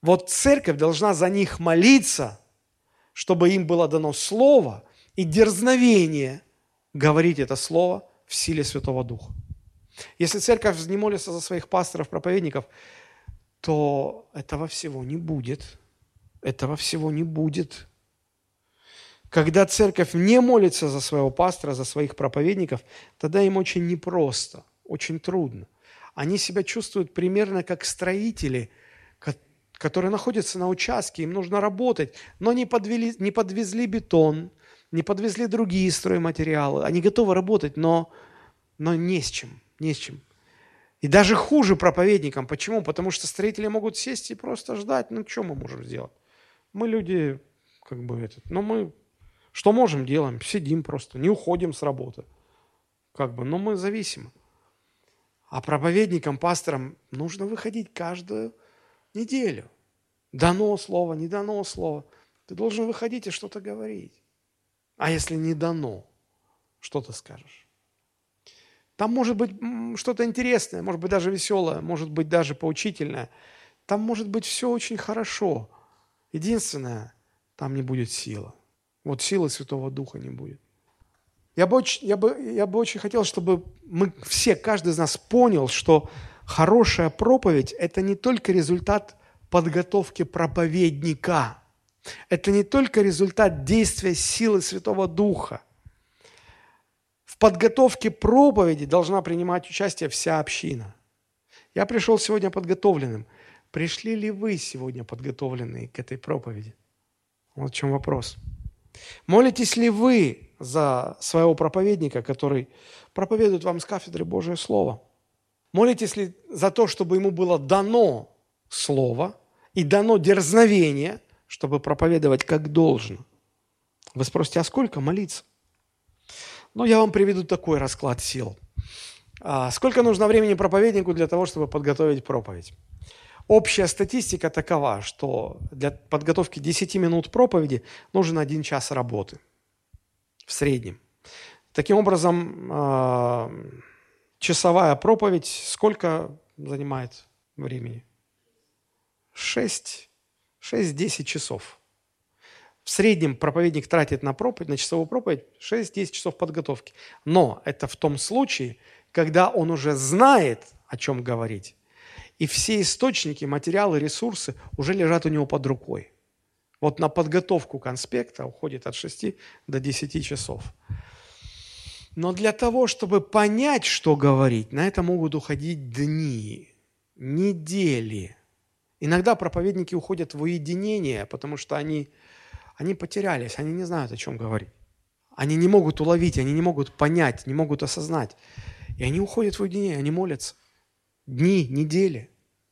[SPEAKER 1] Вот церковь должна за них молиться, чтобы им было дано слово и дерзновение говорить это слово в силе Святого Духа. Если церковь не молится за своих пасторов, проповедников, то этого всего не будет. Этого всего не будет. Когда церковь не молится за своего пастора, за своих проповедников, тогда им очень непросто, очень трудно. Они себя чувствуют примерно как строители, которые находятся на участке, им нужно работать, но не, подвели, не подвезли бетон, не подвезли другие стройматериалы. Они готовы работать, но, но не с чем, не с чем. И даже хуже проповедникам. Почему? Потому что строители могут сесть и просто ждать. Ну, что мы можем сделать? Мы люди, как бы, этот, но мы что можем, делаем. Сидим просто, не уходим с работы. Как бы, но мы зависимы. А проповедникам, пасторам нужно выходить каждую неделю. Дано слово, не дано слово. Ты должен выходить и что-то говорить. А если не дано, что ты скажешь? Там может быть что-то интересное, может быть даже веселое, может быть даже поучительное. Там может быть все очень хорошо. Единственное, там не будет силы. Вот силы Святого Духа не будет. Я бы, очень, я, бы, я бы очень хотел, чтобы мы все, каждый из нас понял, что хорошая проповедь – это не только результат подготовки проповедника. Это не только результат действия силы Святого Духа. В подготовке проповеди должна принимать участие вся община. Я пришел сегодня подготовленным. Пришли ли вы сегодня подготовленные к этой проповеди? Вот в чем вопрос. Молитесь ли вы за своего проповедника, который проповедует вам с кафедры Божие Слово? Молитесь ли за то, чтобы ему было дано Слово и дано дерзновение, чтобы проповедовать как должно? Вы спросите, а сколько молиться? Ну, я вам приведу такой расклад сил. А сколько нужно времени проповеднику для того, чтобы подготовить проповедь? Общая статистика такова, что для подготовки 10 минут проповеди нужен один час работы в среднем. Таким образом, а, часовая проповедь сколько занимает времени? 6, 6-10 часов. В среднем проповедник тратит на проповедь, на часовую проповедь 6-10 часов подготовки. Но это в том случае, когда он уже знает, о чем говорить, и все источники, материалы, ресурсы уже лежат у него под рукой. Вот на подготовку конспекта уходит от 6 до 10 часов. Но для того, чтобы понять, что говорить, на это могут уходить дни, недели. Иногда проповедники уходят в уединение, потому что они, они потерялись, они не знают, о чем говорить. Они не могут уловить, они не могут понять, не могут осознать. И они уходят в уединение, они молятся. Дни, недели,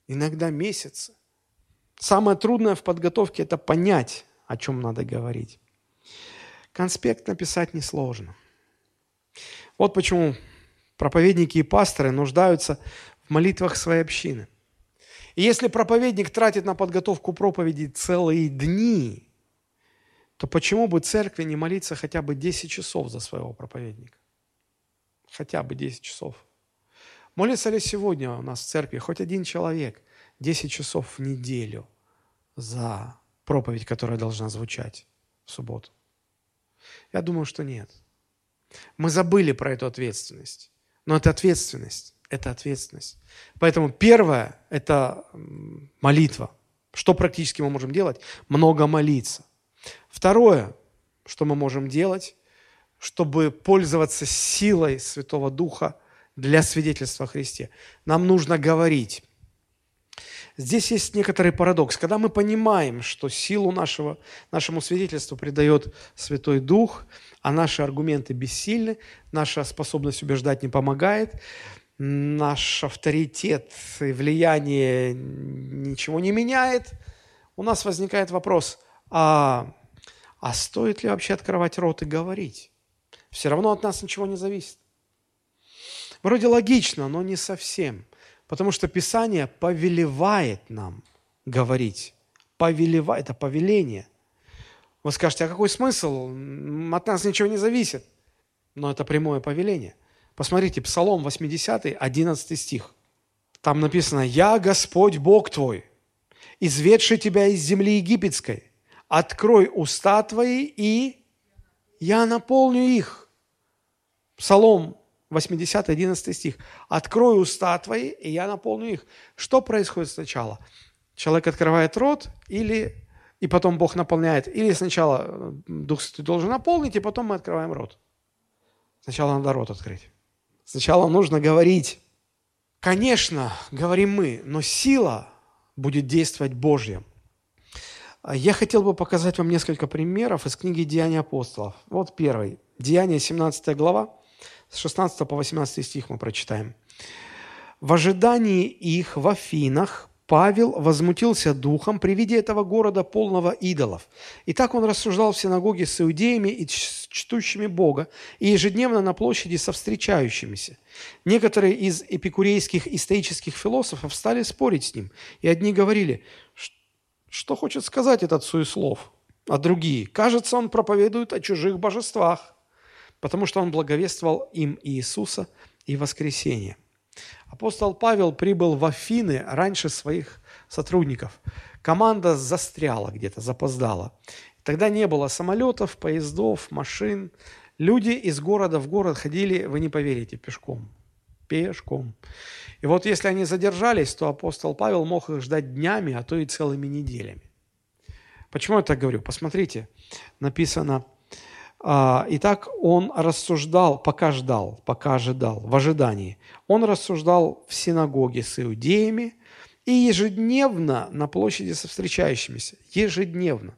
[SPEAKER 1] иногда месяцы. Самое трудное в подготовке – это понять, о чем надо говорить. Конспект написать несложно. Вот почему проповедники и пасторы нуждаются в молитвах своей общины. И если проповедник тратит на подготовку проповеди целые дни, то почему бы церкви не молиться хотя бы 10 часов за своего проповедника? хотя бы 10 часов. Молится ли сегодня у нас в церкви хоть один человек 10 часов в неделю за проповедь, которая должна звучать в субботу? Я думаю, что нет. Мы забыли про эту ответственность. Но это ответственность. Это ответственность. Поэтому первое – это молитва. Что практически мы можем делать? Много молиться. Второе, что мы можем делать, чтобы пользоваться силой Святого Духа для свидетельства о Христе. Нам нужно говорить. Здесь есть некоторый парадокс. Когда мы понимаем, что силу нашего, нашему свидетельству придает Святой Дух, а наши аргументы бессильны, наша способность убеждать не помогает, наш авторитет и влияние ничего не меняет, у нас возникает вопрос, а, а стоит ли вообще открывать рот и говорить? Все равно от нас ничего не зависит. Вроде логично, но не совсем. Потому что Писание повелевает нам говорить. Повелевает, это повеление. Вы скажете, а какой смысл? От нас ничего не зависит. Но это прямое повеление. Посмотрите, Псалом 80, 11 стих. Там написано, «Я Господь Бог твой, изведший тебя из земли египетской. Открой уста твои, и я наполню их». Псалом 80, 11 стих. «Открой уста твои, и я наполню их». Что происходит сначала? Человек открывает рот, или, и потом Бог наполняет, или сначала э, Дух Святой должен наполнить, и потом мы открываем рот. Сначала надо рот открыть. Сначала нужно говорить. Конечно, говорим мы, но сила будет действовать Божья. Я хотел бы показать вам несколько примеров из книги «Деяния апостолов». Вот первый. Деяние, 17 глава, с 16 по 18 стих мы прочитаем. «В ожидании их в Афинах Павел возмутился духом при виде этого города, полного идолов. И так он рассуждал в синагоге с иудеями и чтущими Бога, и ежедневно на площади со встречающимися. Некоторые из эпикурейских и стоических философов стали спорить с ним, и одни говорили, что хочет сказать этот суеслов, а другие, кажется, он проповедует о чужих божествах потому что он благовествовал им Иисуса и воскресение. Апостол Павел прибыл в Афины раньше своих сотрудников. Команда застряла где-то, запоздала. Тогда не было самолетов, поездов, машин. Люди из города в город ходили, вы не поверите, пешком. Пешком. И вот если они задержались, то апостол Павел мог их ждать днями, а то и целыми неделями. Почему я так говорю? Посмотрите, написано, Итак, он рассуждал, пока ждал, пока ожидал, в ожидании. Он рассуждал в синагоге с иудеями и ежедневно на площади со встречающимися. Ежедневно.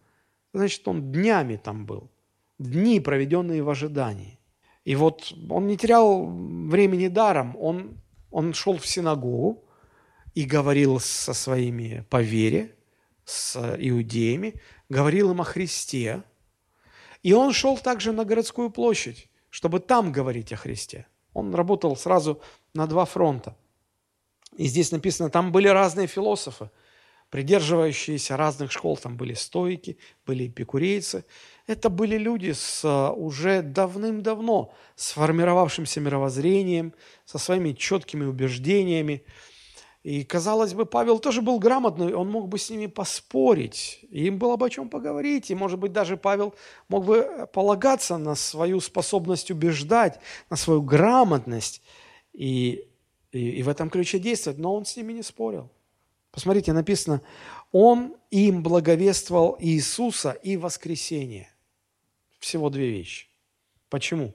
[SPEAKER 1] Значит, он днями там был. Дни, проведенные в ожидании. И вот он не терял времени даром. Он, он шел в синагогу и говорил со своими по вере, с иудеями, говорил им о Христе. И он шел также на городскую площадь, чтобы там говорить о Христе. Он работал сразу на два фронта. И здесь написано, там были разные философы, придерживающиеся разных школ. Там были стойки, были эпикурейцы. Это были люди с а, уже давным-давно сформировавшимся мировоззрением, со своими четкими убеждениями. И, казалось бы, Павел тоже был грамотный, он мог бы с ними поспорить, им было бы о чем поговорить, и, может быть, даже Павел мог бы полагаться на свою способность убеждать, на свою грамотность и, и, и в этом ключе действовать, но он с ними не спорил. Посмотрите, написано, он им благовествовал Иисуса и воскресение. Всего две вещи. Почему?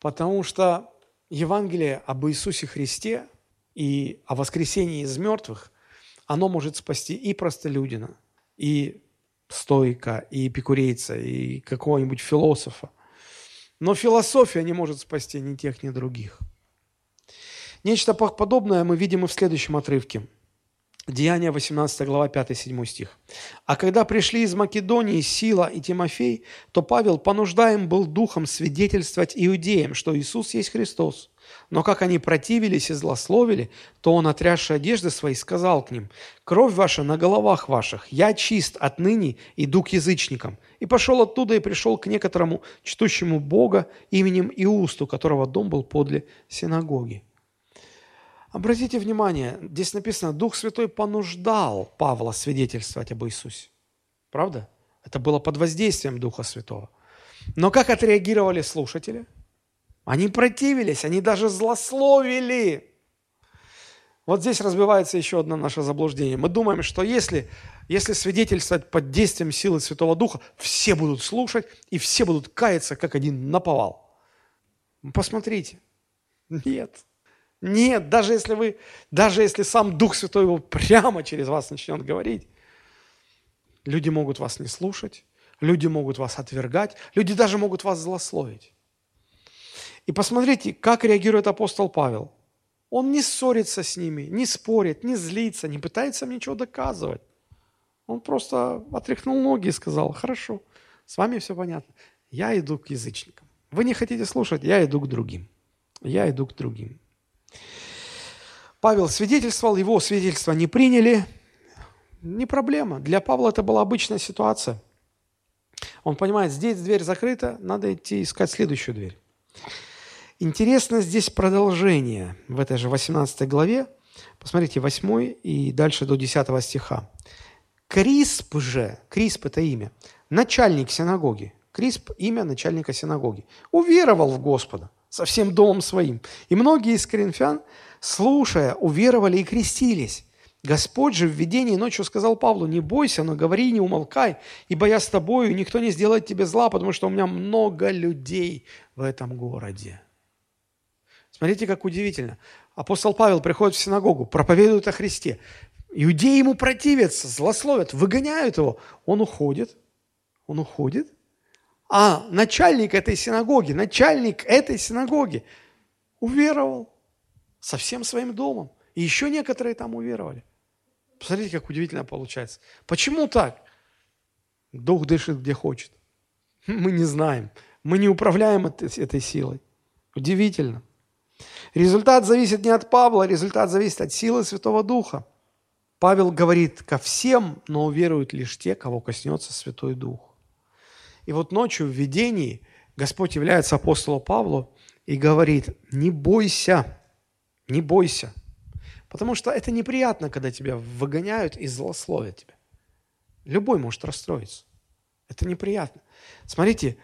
[SPEAKER 1] Потому что Евангелие об Иисусе Христе – и о воскресении из мертвых, оно может спасти и простолюдина, и стойка, и эпикурейца, и какого-нибудь философа. Но философия не может спасти ни тех, ни других. Нечто подобное мы видим и в следующем отрывке – Деяния 18 глава 5-7 стих. «А когда пришли из Македонии Сила и Тимофей, то Павел понуждаем был духом свидетельствовать иудеям, что Иисус есть Христос. Но как они противились и злословили, то он, отрясший одежды свои, сказал к ним, «Кровь ваша на головах ваших, я чист отныне, иду к язычникам». И пошел оттуда и пришел к некоторому чтущему Бога именем Иусту, которого дом был подле синагоги. Обратите внимание, здесь написано, Дух Святой понуждал Павла свидетельствовать об Иисусе. Правда? Это было под воздействием Духа Святого. Но как отреагировали слушатели? Они противились, они даже злословили. Вот здесь разбивается еще одно наше заблуждение. Мы думаем, что если, если свидетельствовать под действием силы Святого Духа, все будут слушать и все будут каяться, как один наповал. Посмотрите. Нет. Нет, даже если вы, даже если сам Дух Святой его прямо через вас начнет говорить, люди могут вас не слушать, люди могут вас отвергать, люди даже могут вас злословить. И посмотрите, как реагирует апостол Павел. Он не ссорится с ними, не спорит, не злится, не пытается им ничего доказывать. Он просто отряхнул ноги и сказал, хорошо, с вами все понятно. Я иду к язычникам. Вы не хотите слушать, я иду к другим. Я иду к другим. Павел свидетельствовал, его свидетельство не приняли. Не проблема. Для Павла это была обычная ситуация. Он понимает, здесь дверь закрыта, надо идти искать следующую дверь. Интересно здесь продолжение в этой же 18 главе. Посмотрите, 8 и дальше до 10 стиха. Крисп же, Крисп это имя, начальник синагоги. Крисп – имя начальника синагоги. Уверовал в Господа со всем домом своим. И многие из коринфян, слушая, уверовали и крестились. Господь же в видении ночью сказал Павлу, не бойся, но говори, не умолкай, ибо я с тобою, никто не сделает тебе зла, потому что у меня много людей в этом городе. Смотрите, как удивительно. Апостол Павел приходит в синагогу, проповедует о Христе. Иудеи ему противятся, злословят, выгоняют его. Он уходит, он уходит, а начальник этой синагоги, начальник этой синагоги уверовал со всем своим домом. И еще некоторые там уверовали. Посмотрите, как удивительно получается. Почему так? Дух дышит где хочет. Мы не знаем. Мы не управляем этой силой. Удивительно. Результат зависит не от Павла, результат зависит от силы Святого Духа. Павел говорит ко всем, но уверуют лишь те, кого коснется Святой Дух. И вот ночью в видении Господь является апостолу Павлу и говорит, не бойся, не бойся. Потому что это неприятно, когда тебя выгоняют и злословят тебя. Любой может расстроиться. Это неприятно. Смотрите,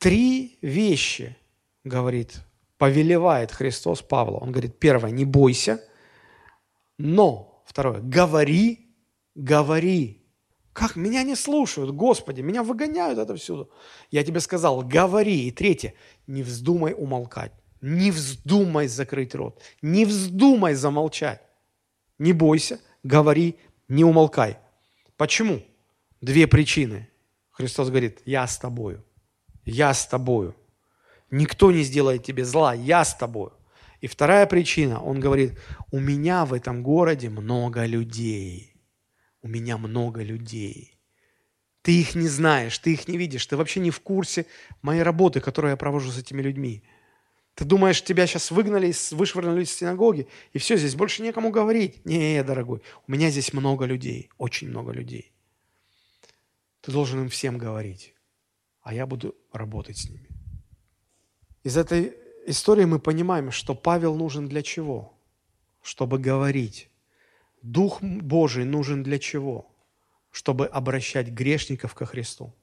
[SPEAKER 1] Три вещи, говорит, повелевает Христос Павлу. Он говорит, первое, не бойся, но, второе, говори, говори. Как? Меня не слушают, Господи, меня выгоняют отовсюду. Я тебе сказал, говори. И третье, не вздумай умолкать. Не вздумай закрыть рот. Не вздумай замолчать. Не бойся, говори, не умолкай. Почему? Две причины. Христос говорит, я с тобою. Я с тобою. Никто не сделает тебе зла, я с тобою. И вторая причина, он говорит, у меня в этом городе много людей. У меня много людей. Ты их не знаешь, ты их не видишь, ты вообще не в курсе моей работы, которую я провожу с этими людьми. Ты думаешь, тебя сейчас выгнали, вышвырнули из синагоги, и все, здесь больше некому говорить. Не, дорогой, у меня здесь много людей, очень много людей. Ты должен им всем говорить, а я буду работать с ними. Из этой истории мы понимаем, что Павел нужен для чего? Чтобы говорить. Дух Божий нужен для чего? Чтобы обращать грешников ко Христу.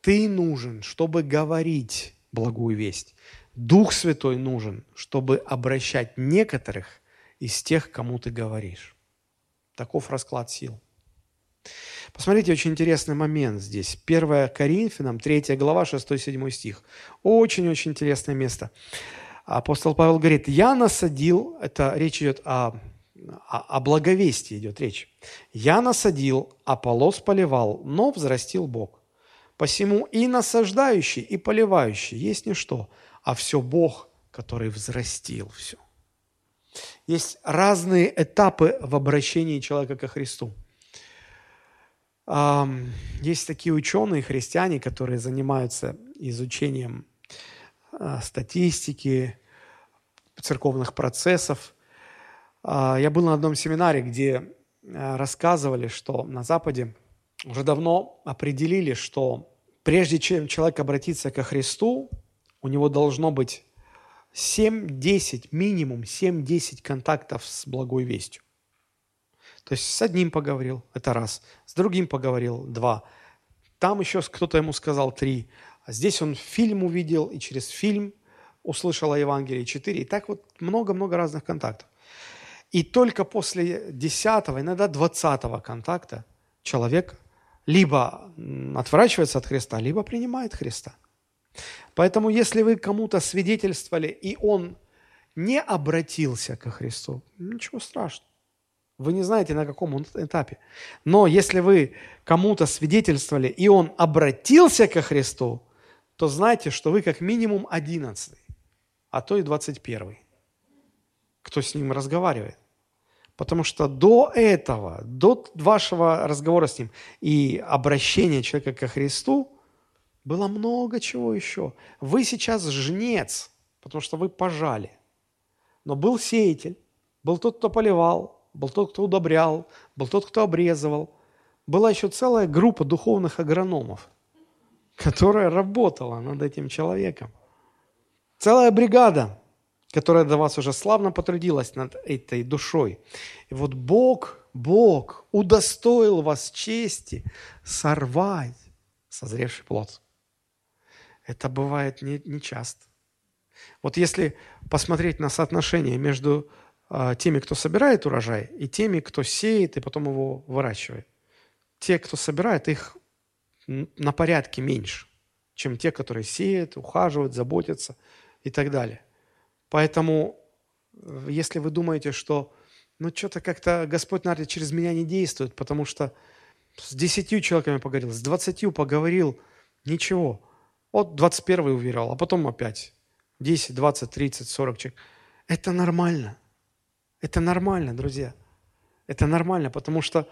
[SPEAKER 1] Ты нужен, чтобы говорить благую весть. Дух Святой нужен, чтобы обращать некоторых из тех, кому ты говоришь. Таков расклад сил. Посмотрите, очень интересный момент здесь. 1 Коринфянам, 3 глава, 6-7 стих. Очень-очень интересное место. Апостол Павел говорит, я насадил, это речь идет о, о, о благовестии идет речь. Я насадил, Аполос поливал, но взрастил Бог. Посему и насаждающий, и поливающий есть не что, а все Бог, который взрастил все. Есть разные этапы в обращении человека ко Христу. Есть такие ученые, христиане, которые занимаются изучением а, статистики, церковных процессов. А, я был на одном семинаре, где а, рассказывали, что на Западе уже давно определили, что прежде чем человек обратится ко Христу, у него должно быть 7-10, минимум 7-10 контактов с благой вестью. То есть с одним поговорил, это раз, с другим поговорил, два. Там еще кто-то ему сказал три. А здесь он фильм увидел, и через фильм услышал о Евангелии четыре. И так вот много-много разных контактов. И только после десятого, иногда двадцатого контакта человек либо отворачивается от Христа, либо принимает Христа. Поэтому если вы кому-то свидетельствовали, и он не обратился ко Христу, ничего страшного. Вы не знаете, на каком он этапе. Но если вы кому-то свидетельствовали, и он обратился ко Христу, то знайте, что вы как минимум одиннадцатый, а то и двадцать первый, кто с ним разговаривает. Потому что до этого, до вашего разговора с ним и обращения человека ко Христу, было много чего еще. Вы сейчас жнец, потому что вы пожали. Но был сеятель, был тот, кто поливал, был тот, кто удобрял, был тот, кто обрезывал. Была еще целая группа духовных агрономов, которая работала над этим человеком. Целая бригада, которая до вас уже славно потрудилась над этой душой. И вот Бог, Бог удостоил вас чести сорвать созревший плод. Это бывает не, не часто. Вот если посмотреть на соотношение между а, теми, кто собирает урожай, и теми, кто сеет и потом его выращивает. Те, кто собирает, их на порядке меньше, чем те, которые сеют, ухаживают, заботятся и так далее. Поэтому, э, если вы думаете, что ну что-то как-то Господь, наверное, через меня не действует, потому что с десятью человеками поговорил, с двадцатью поговорил, ничего. Вот двадцать первый уверял, а потом опять десять, двадцать, тридцать, сорок человек. Это нормально. Это нормально, друзья. Это нормально, потому что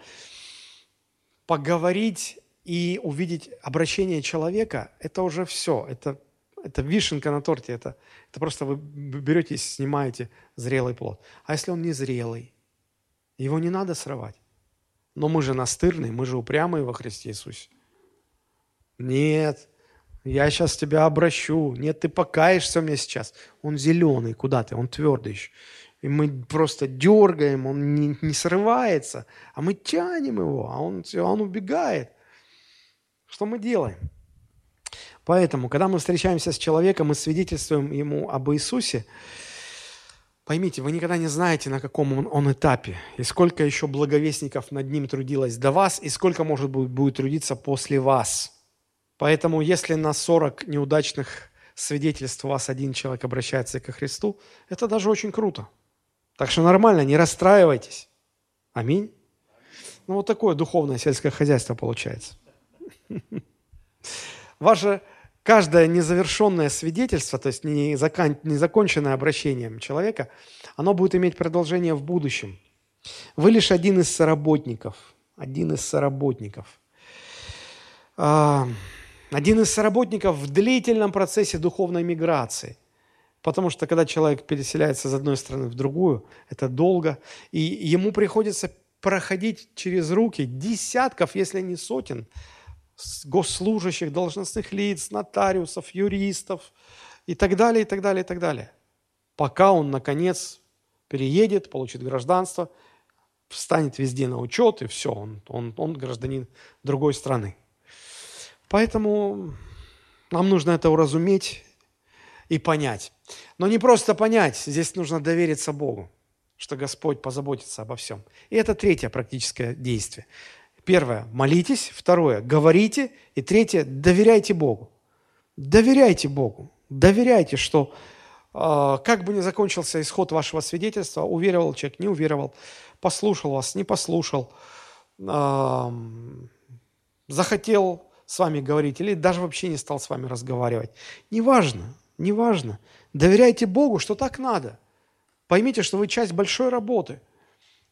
[SPEAKER 1] поговорить и увидеть обращение человека – это уже все. Это, это вишенка на торте. Это, это просто вы берете и снимаете зрелый плод. А если он не зрелый? Его не надо срывать. Но мы же настырные, мы же упрямые во Христе Иисусе. Нет, я сейчас тебя обращу. Нет, ты покаешься мне сейчас. Он зеленый, куда ты? Он твердый еще. И мы просто дергаем, он не, не срывается, а мы тянем его, а он, он убегает. Что мы делаем? Поэтому, когда мы встречаемся с человеком и свидетельствуем ему об Иисусе, поймите, вы никогда не знаете, на каком он, он этапе, и сколько еще благовестников над ним трудилось до вас, и сколько, может быть, будет трудиться после вас. Поэтому, если на 40 неудачных свидетельств у вас один человек обращается ко Христу, это даже очень круто. Так что нормально, не расстраивайтесь. Аминь. Ну, вот такое духовное сельское хозяйство получается. [LAUGHS] Ваше каждое незавершенное свидетельство, то есть незаконченное обращением человека, оно будет иметь продолжение в будущем. Вы лишь один из соработников. Один из соработников. А, один из соработников в длительном процессе духовной миграции. Потому что когда человек переселяется из одной страны в другую, это долго, и ему приходится проходить через руки десятков, если не сотен, госслужащих, должностных лиц, нотариусов, юристов и так далее, и так далее, и так далее. Пока он, наконец, переедет, получит гражданство, встанет везде на учет, и все, он, он, он гражданин другой страны. Поэтому нам нужно это уразуметь и понять. Но не просто понять, здесь нужно довериться Богу, что Господь позаботится обо всем. И это третье практическое действие. Первое – молитесь. Второе – говорите. И третье – доверяйте Богу. Доверяйте Богу. Доверяйте, что э, как бы ни закончился исход вашего свидетельства, уверовал человек, не уверовал, послушал вас, не послушал, захотел с вами говорить или даже вообще не стал с вами разговаривать. Неважно, неважно. Доверяйте Богу, что так надо. Поймите, что вы часть большой работы –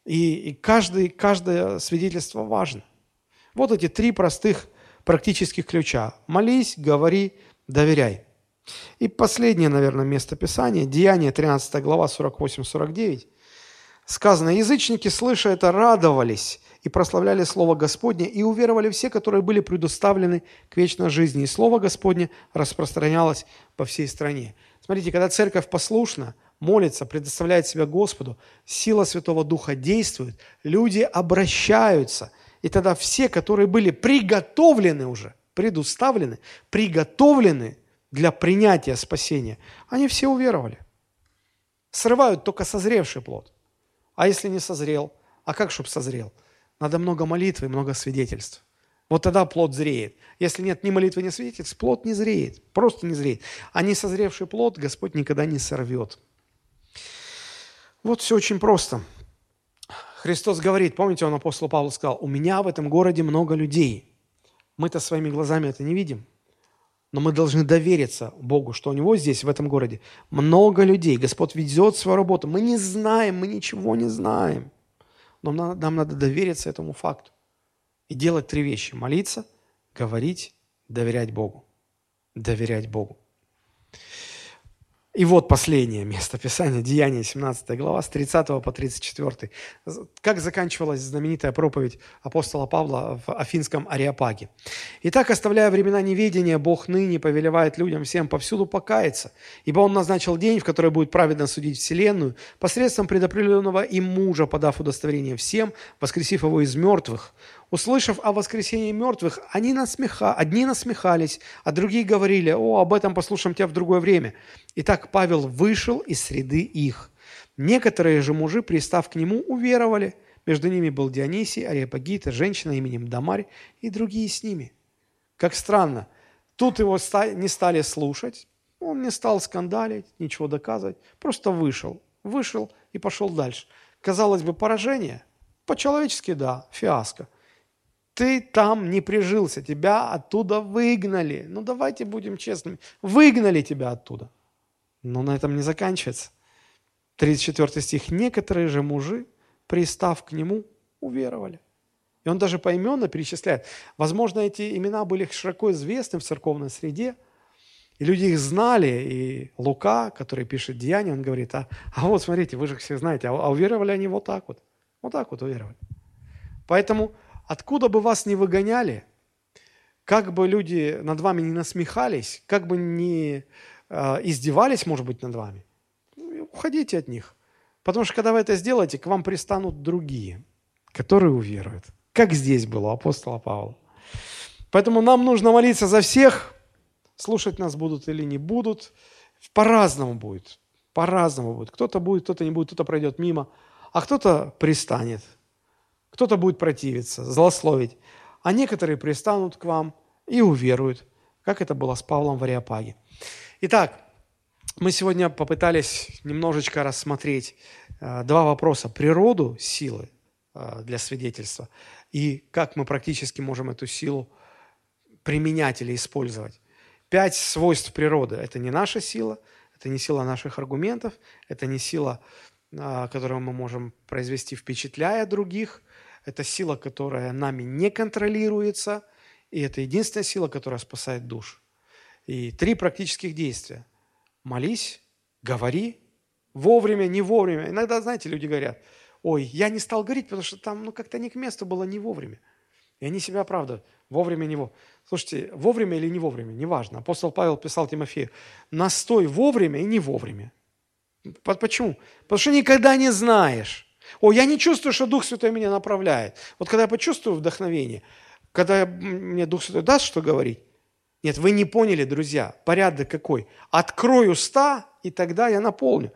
[SPEAKER 1] и, и каждый, каждое свидетельство важно. Вот эти три простых практических ключа. Молись, говори, доверяй. И последнее, наверное, место Писания, Деяние, 13 глава, 48-49. Сказано, язычники, слыша это, радовались и прославляли Слово Господне, и уверовали все, которые были предуставлены к вечной жизни. И Слово Господне распространялось по всей стране. Смотрите, когда церковь послушна, молится, предоставляет себя Господу, сила Святого Духа действует, люди обращаются. И тогда все, которые были приготовлены уже, предуставлены, приготовлены для принятия спасения, они все уверовали. Срывают только созревший плод. А если не созрел? А как, чтобы созрел? Надо много молитвы, много свидетельств. Вот тогда плод зреет. Если нет ни молитвы, ни свидетельств, плод не зреет. Просто не зреет. А не созревший плод Господь никогда не сорвет. Вот все очень просто. Христос говорит, помните, он апостол Павел сказал, у меня в этом городе много людей. Мы-то своими глазами это не видим. Но мы должны довериться Богу, что у него здесь, в этом городе, много людей. Господь ведет свою работу. Мы не знаем, мы ничего не знаем. Но нам, нам надо довериться этому факту. И делать три вещи. Молиться, говорить, доверять Богу. Доверять Богу. И вот последнее место Писания, Деяние, 17 глава, с 30 по 34. Как заканчивалась знаменитая проповедь апостола Павла в Афинском Ариапаге. «Итак, оставляя времена неведения, Бог ныне повелевает людям всем повсюду покаяться, ибо Он назначил день, в который будет праведно судить вселенную, посредством предопределенного им мужа, подав удостоверение всем, воскресив его из мертвых, Услышав о воскресении мертвых, они насмеха, одни насмехались, а другие говорили, о, об этом послушаем тебя в другое время. Итак, Павел вышел из среды их. Некоторые же мужи, пристав к нему, уверовали. Между ними был Дионисий, Ариапагита, женщина именем Дамарь и другие с ними. Как странно, тут его не стали слушать, он не стал скандалить, ничего доказывать, просто вышел, вышел и пошел дальше. Казалось бы, поражение, по-человечески, да, фиаско – ты там не прижился, тебя оттуда выгнали. Ну давайте будем честными. Выгнали тебя оттуда. Но на этом не заканчивается. 34 стих. Некоторые же мужи, пристав к нему, уверовали. И он даже поименно перечисляет. Возможно, эти имена были широко известны в церковной среде, и люди их знали. И Лука, который пишет Деяния, он говорит, а, а вот смотрите, вы же все знаете, а, а уверовали они вот так вот. Вот так вот уверовали. Поэтому Откуда бы вас не выгоняли, как бы люди над вами не насмехались, как бы не э, издевались, может быть, над вами, уходите от них. Потому что когда вы это сделаете, к вам пристанут другие, которые уверуют. Как здесь было у апостола Павла. Поэтому нам нужно молиться за всех, слушать нас будут или не будут. По-разному будет. По-разному будет. Кто-то будет, кто-то не будет, кто-то пройдет мимо, а кто-то пристанет. Кто-то будет противиться, злословить. А некоторые пристанут к вам и уверуют, как это было с Павлом в Ариапаге. Итак, мы сегодня попытались немножечко рассмотреть э, два вопроса. Природу силы э, для свидетельства и как мы практически можем эту силу применять или использовать. Пять свойств природы – это не наша сила, это не сила наших аргументов, это не сила, э, которую мы можем произвести, впечатляя других, это сила, которая нами не контролируется, и это единственная сила, которая спасает душ. И три практических действия – молись, говори, вовремя, не вовремя. Иногда, знаете, люди говорят, ой, я не стал говорить, потому что там ну, как-то не к месту было не вовремя. И они себя оправдывают. Вовремя, не вовремя. Слушайте, вовремя или не вовремя, неважно. Апостол Павел писал Тимофею, настой вовремя и не вовремя. Почему? Потому что никогда не знаешь. О, я не чувствую, что Дух Святой меня направляет. Вот когда я почувствую вдохновение, когда мне Дух Святой даст что говорить, нет, вы не поняли, друзья, порядок какой. Открой уста, и тогда я наполню.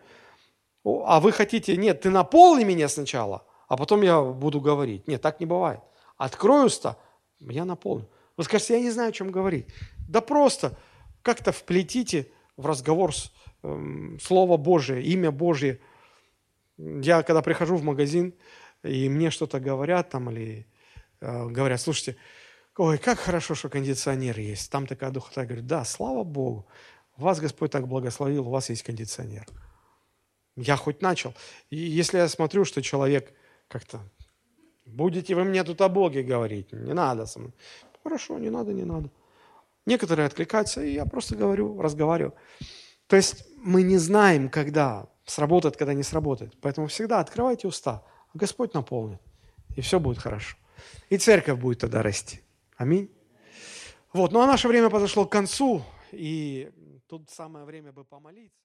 [SPEAKER 1] А вы хотите, нет, ты наполни меня сначала, а потом я буду говорить. Нет, так не бывает. Открой уста, я наполню. Вы скажете, я не знаю, о чем говорить. Да просто как-то вплетите в разговор с, э, Слово Божие, имя Божье. Я когда прихожу в магазин, и мне что-то говорят там, или э, говорят, слушайте, Ой, как хорошо, что кондиционер есть. Там такая духота. Я говорю, да, слава Богу. Вас Господь так благословил, у вас есть кондиционер. Я хоть начал. И если я смотрю, что человек как-то, будете вы мне тут о Боге говорить, не надо со мной. Хорошо, не надо, не надо. Некоторые откликаются, и я просто говорю, разговариваю. То есть мы не знаем, когда сработает, когда не сработает. Поэтому всегда открывайте уста, а Господь наполнит, и все будет хорошо. И церковь будет тогда расти. Аминь. Вот, ну а наше время подошло к концу, и тут самое время бы помолиться.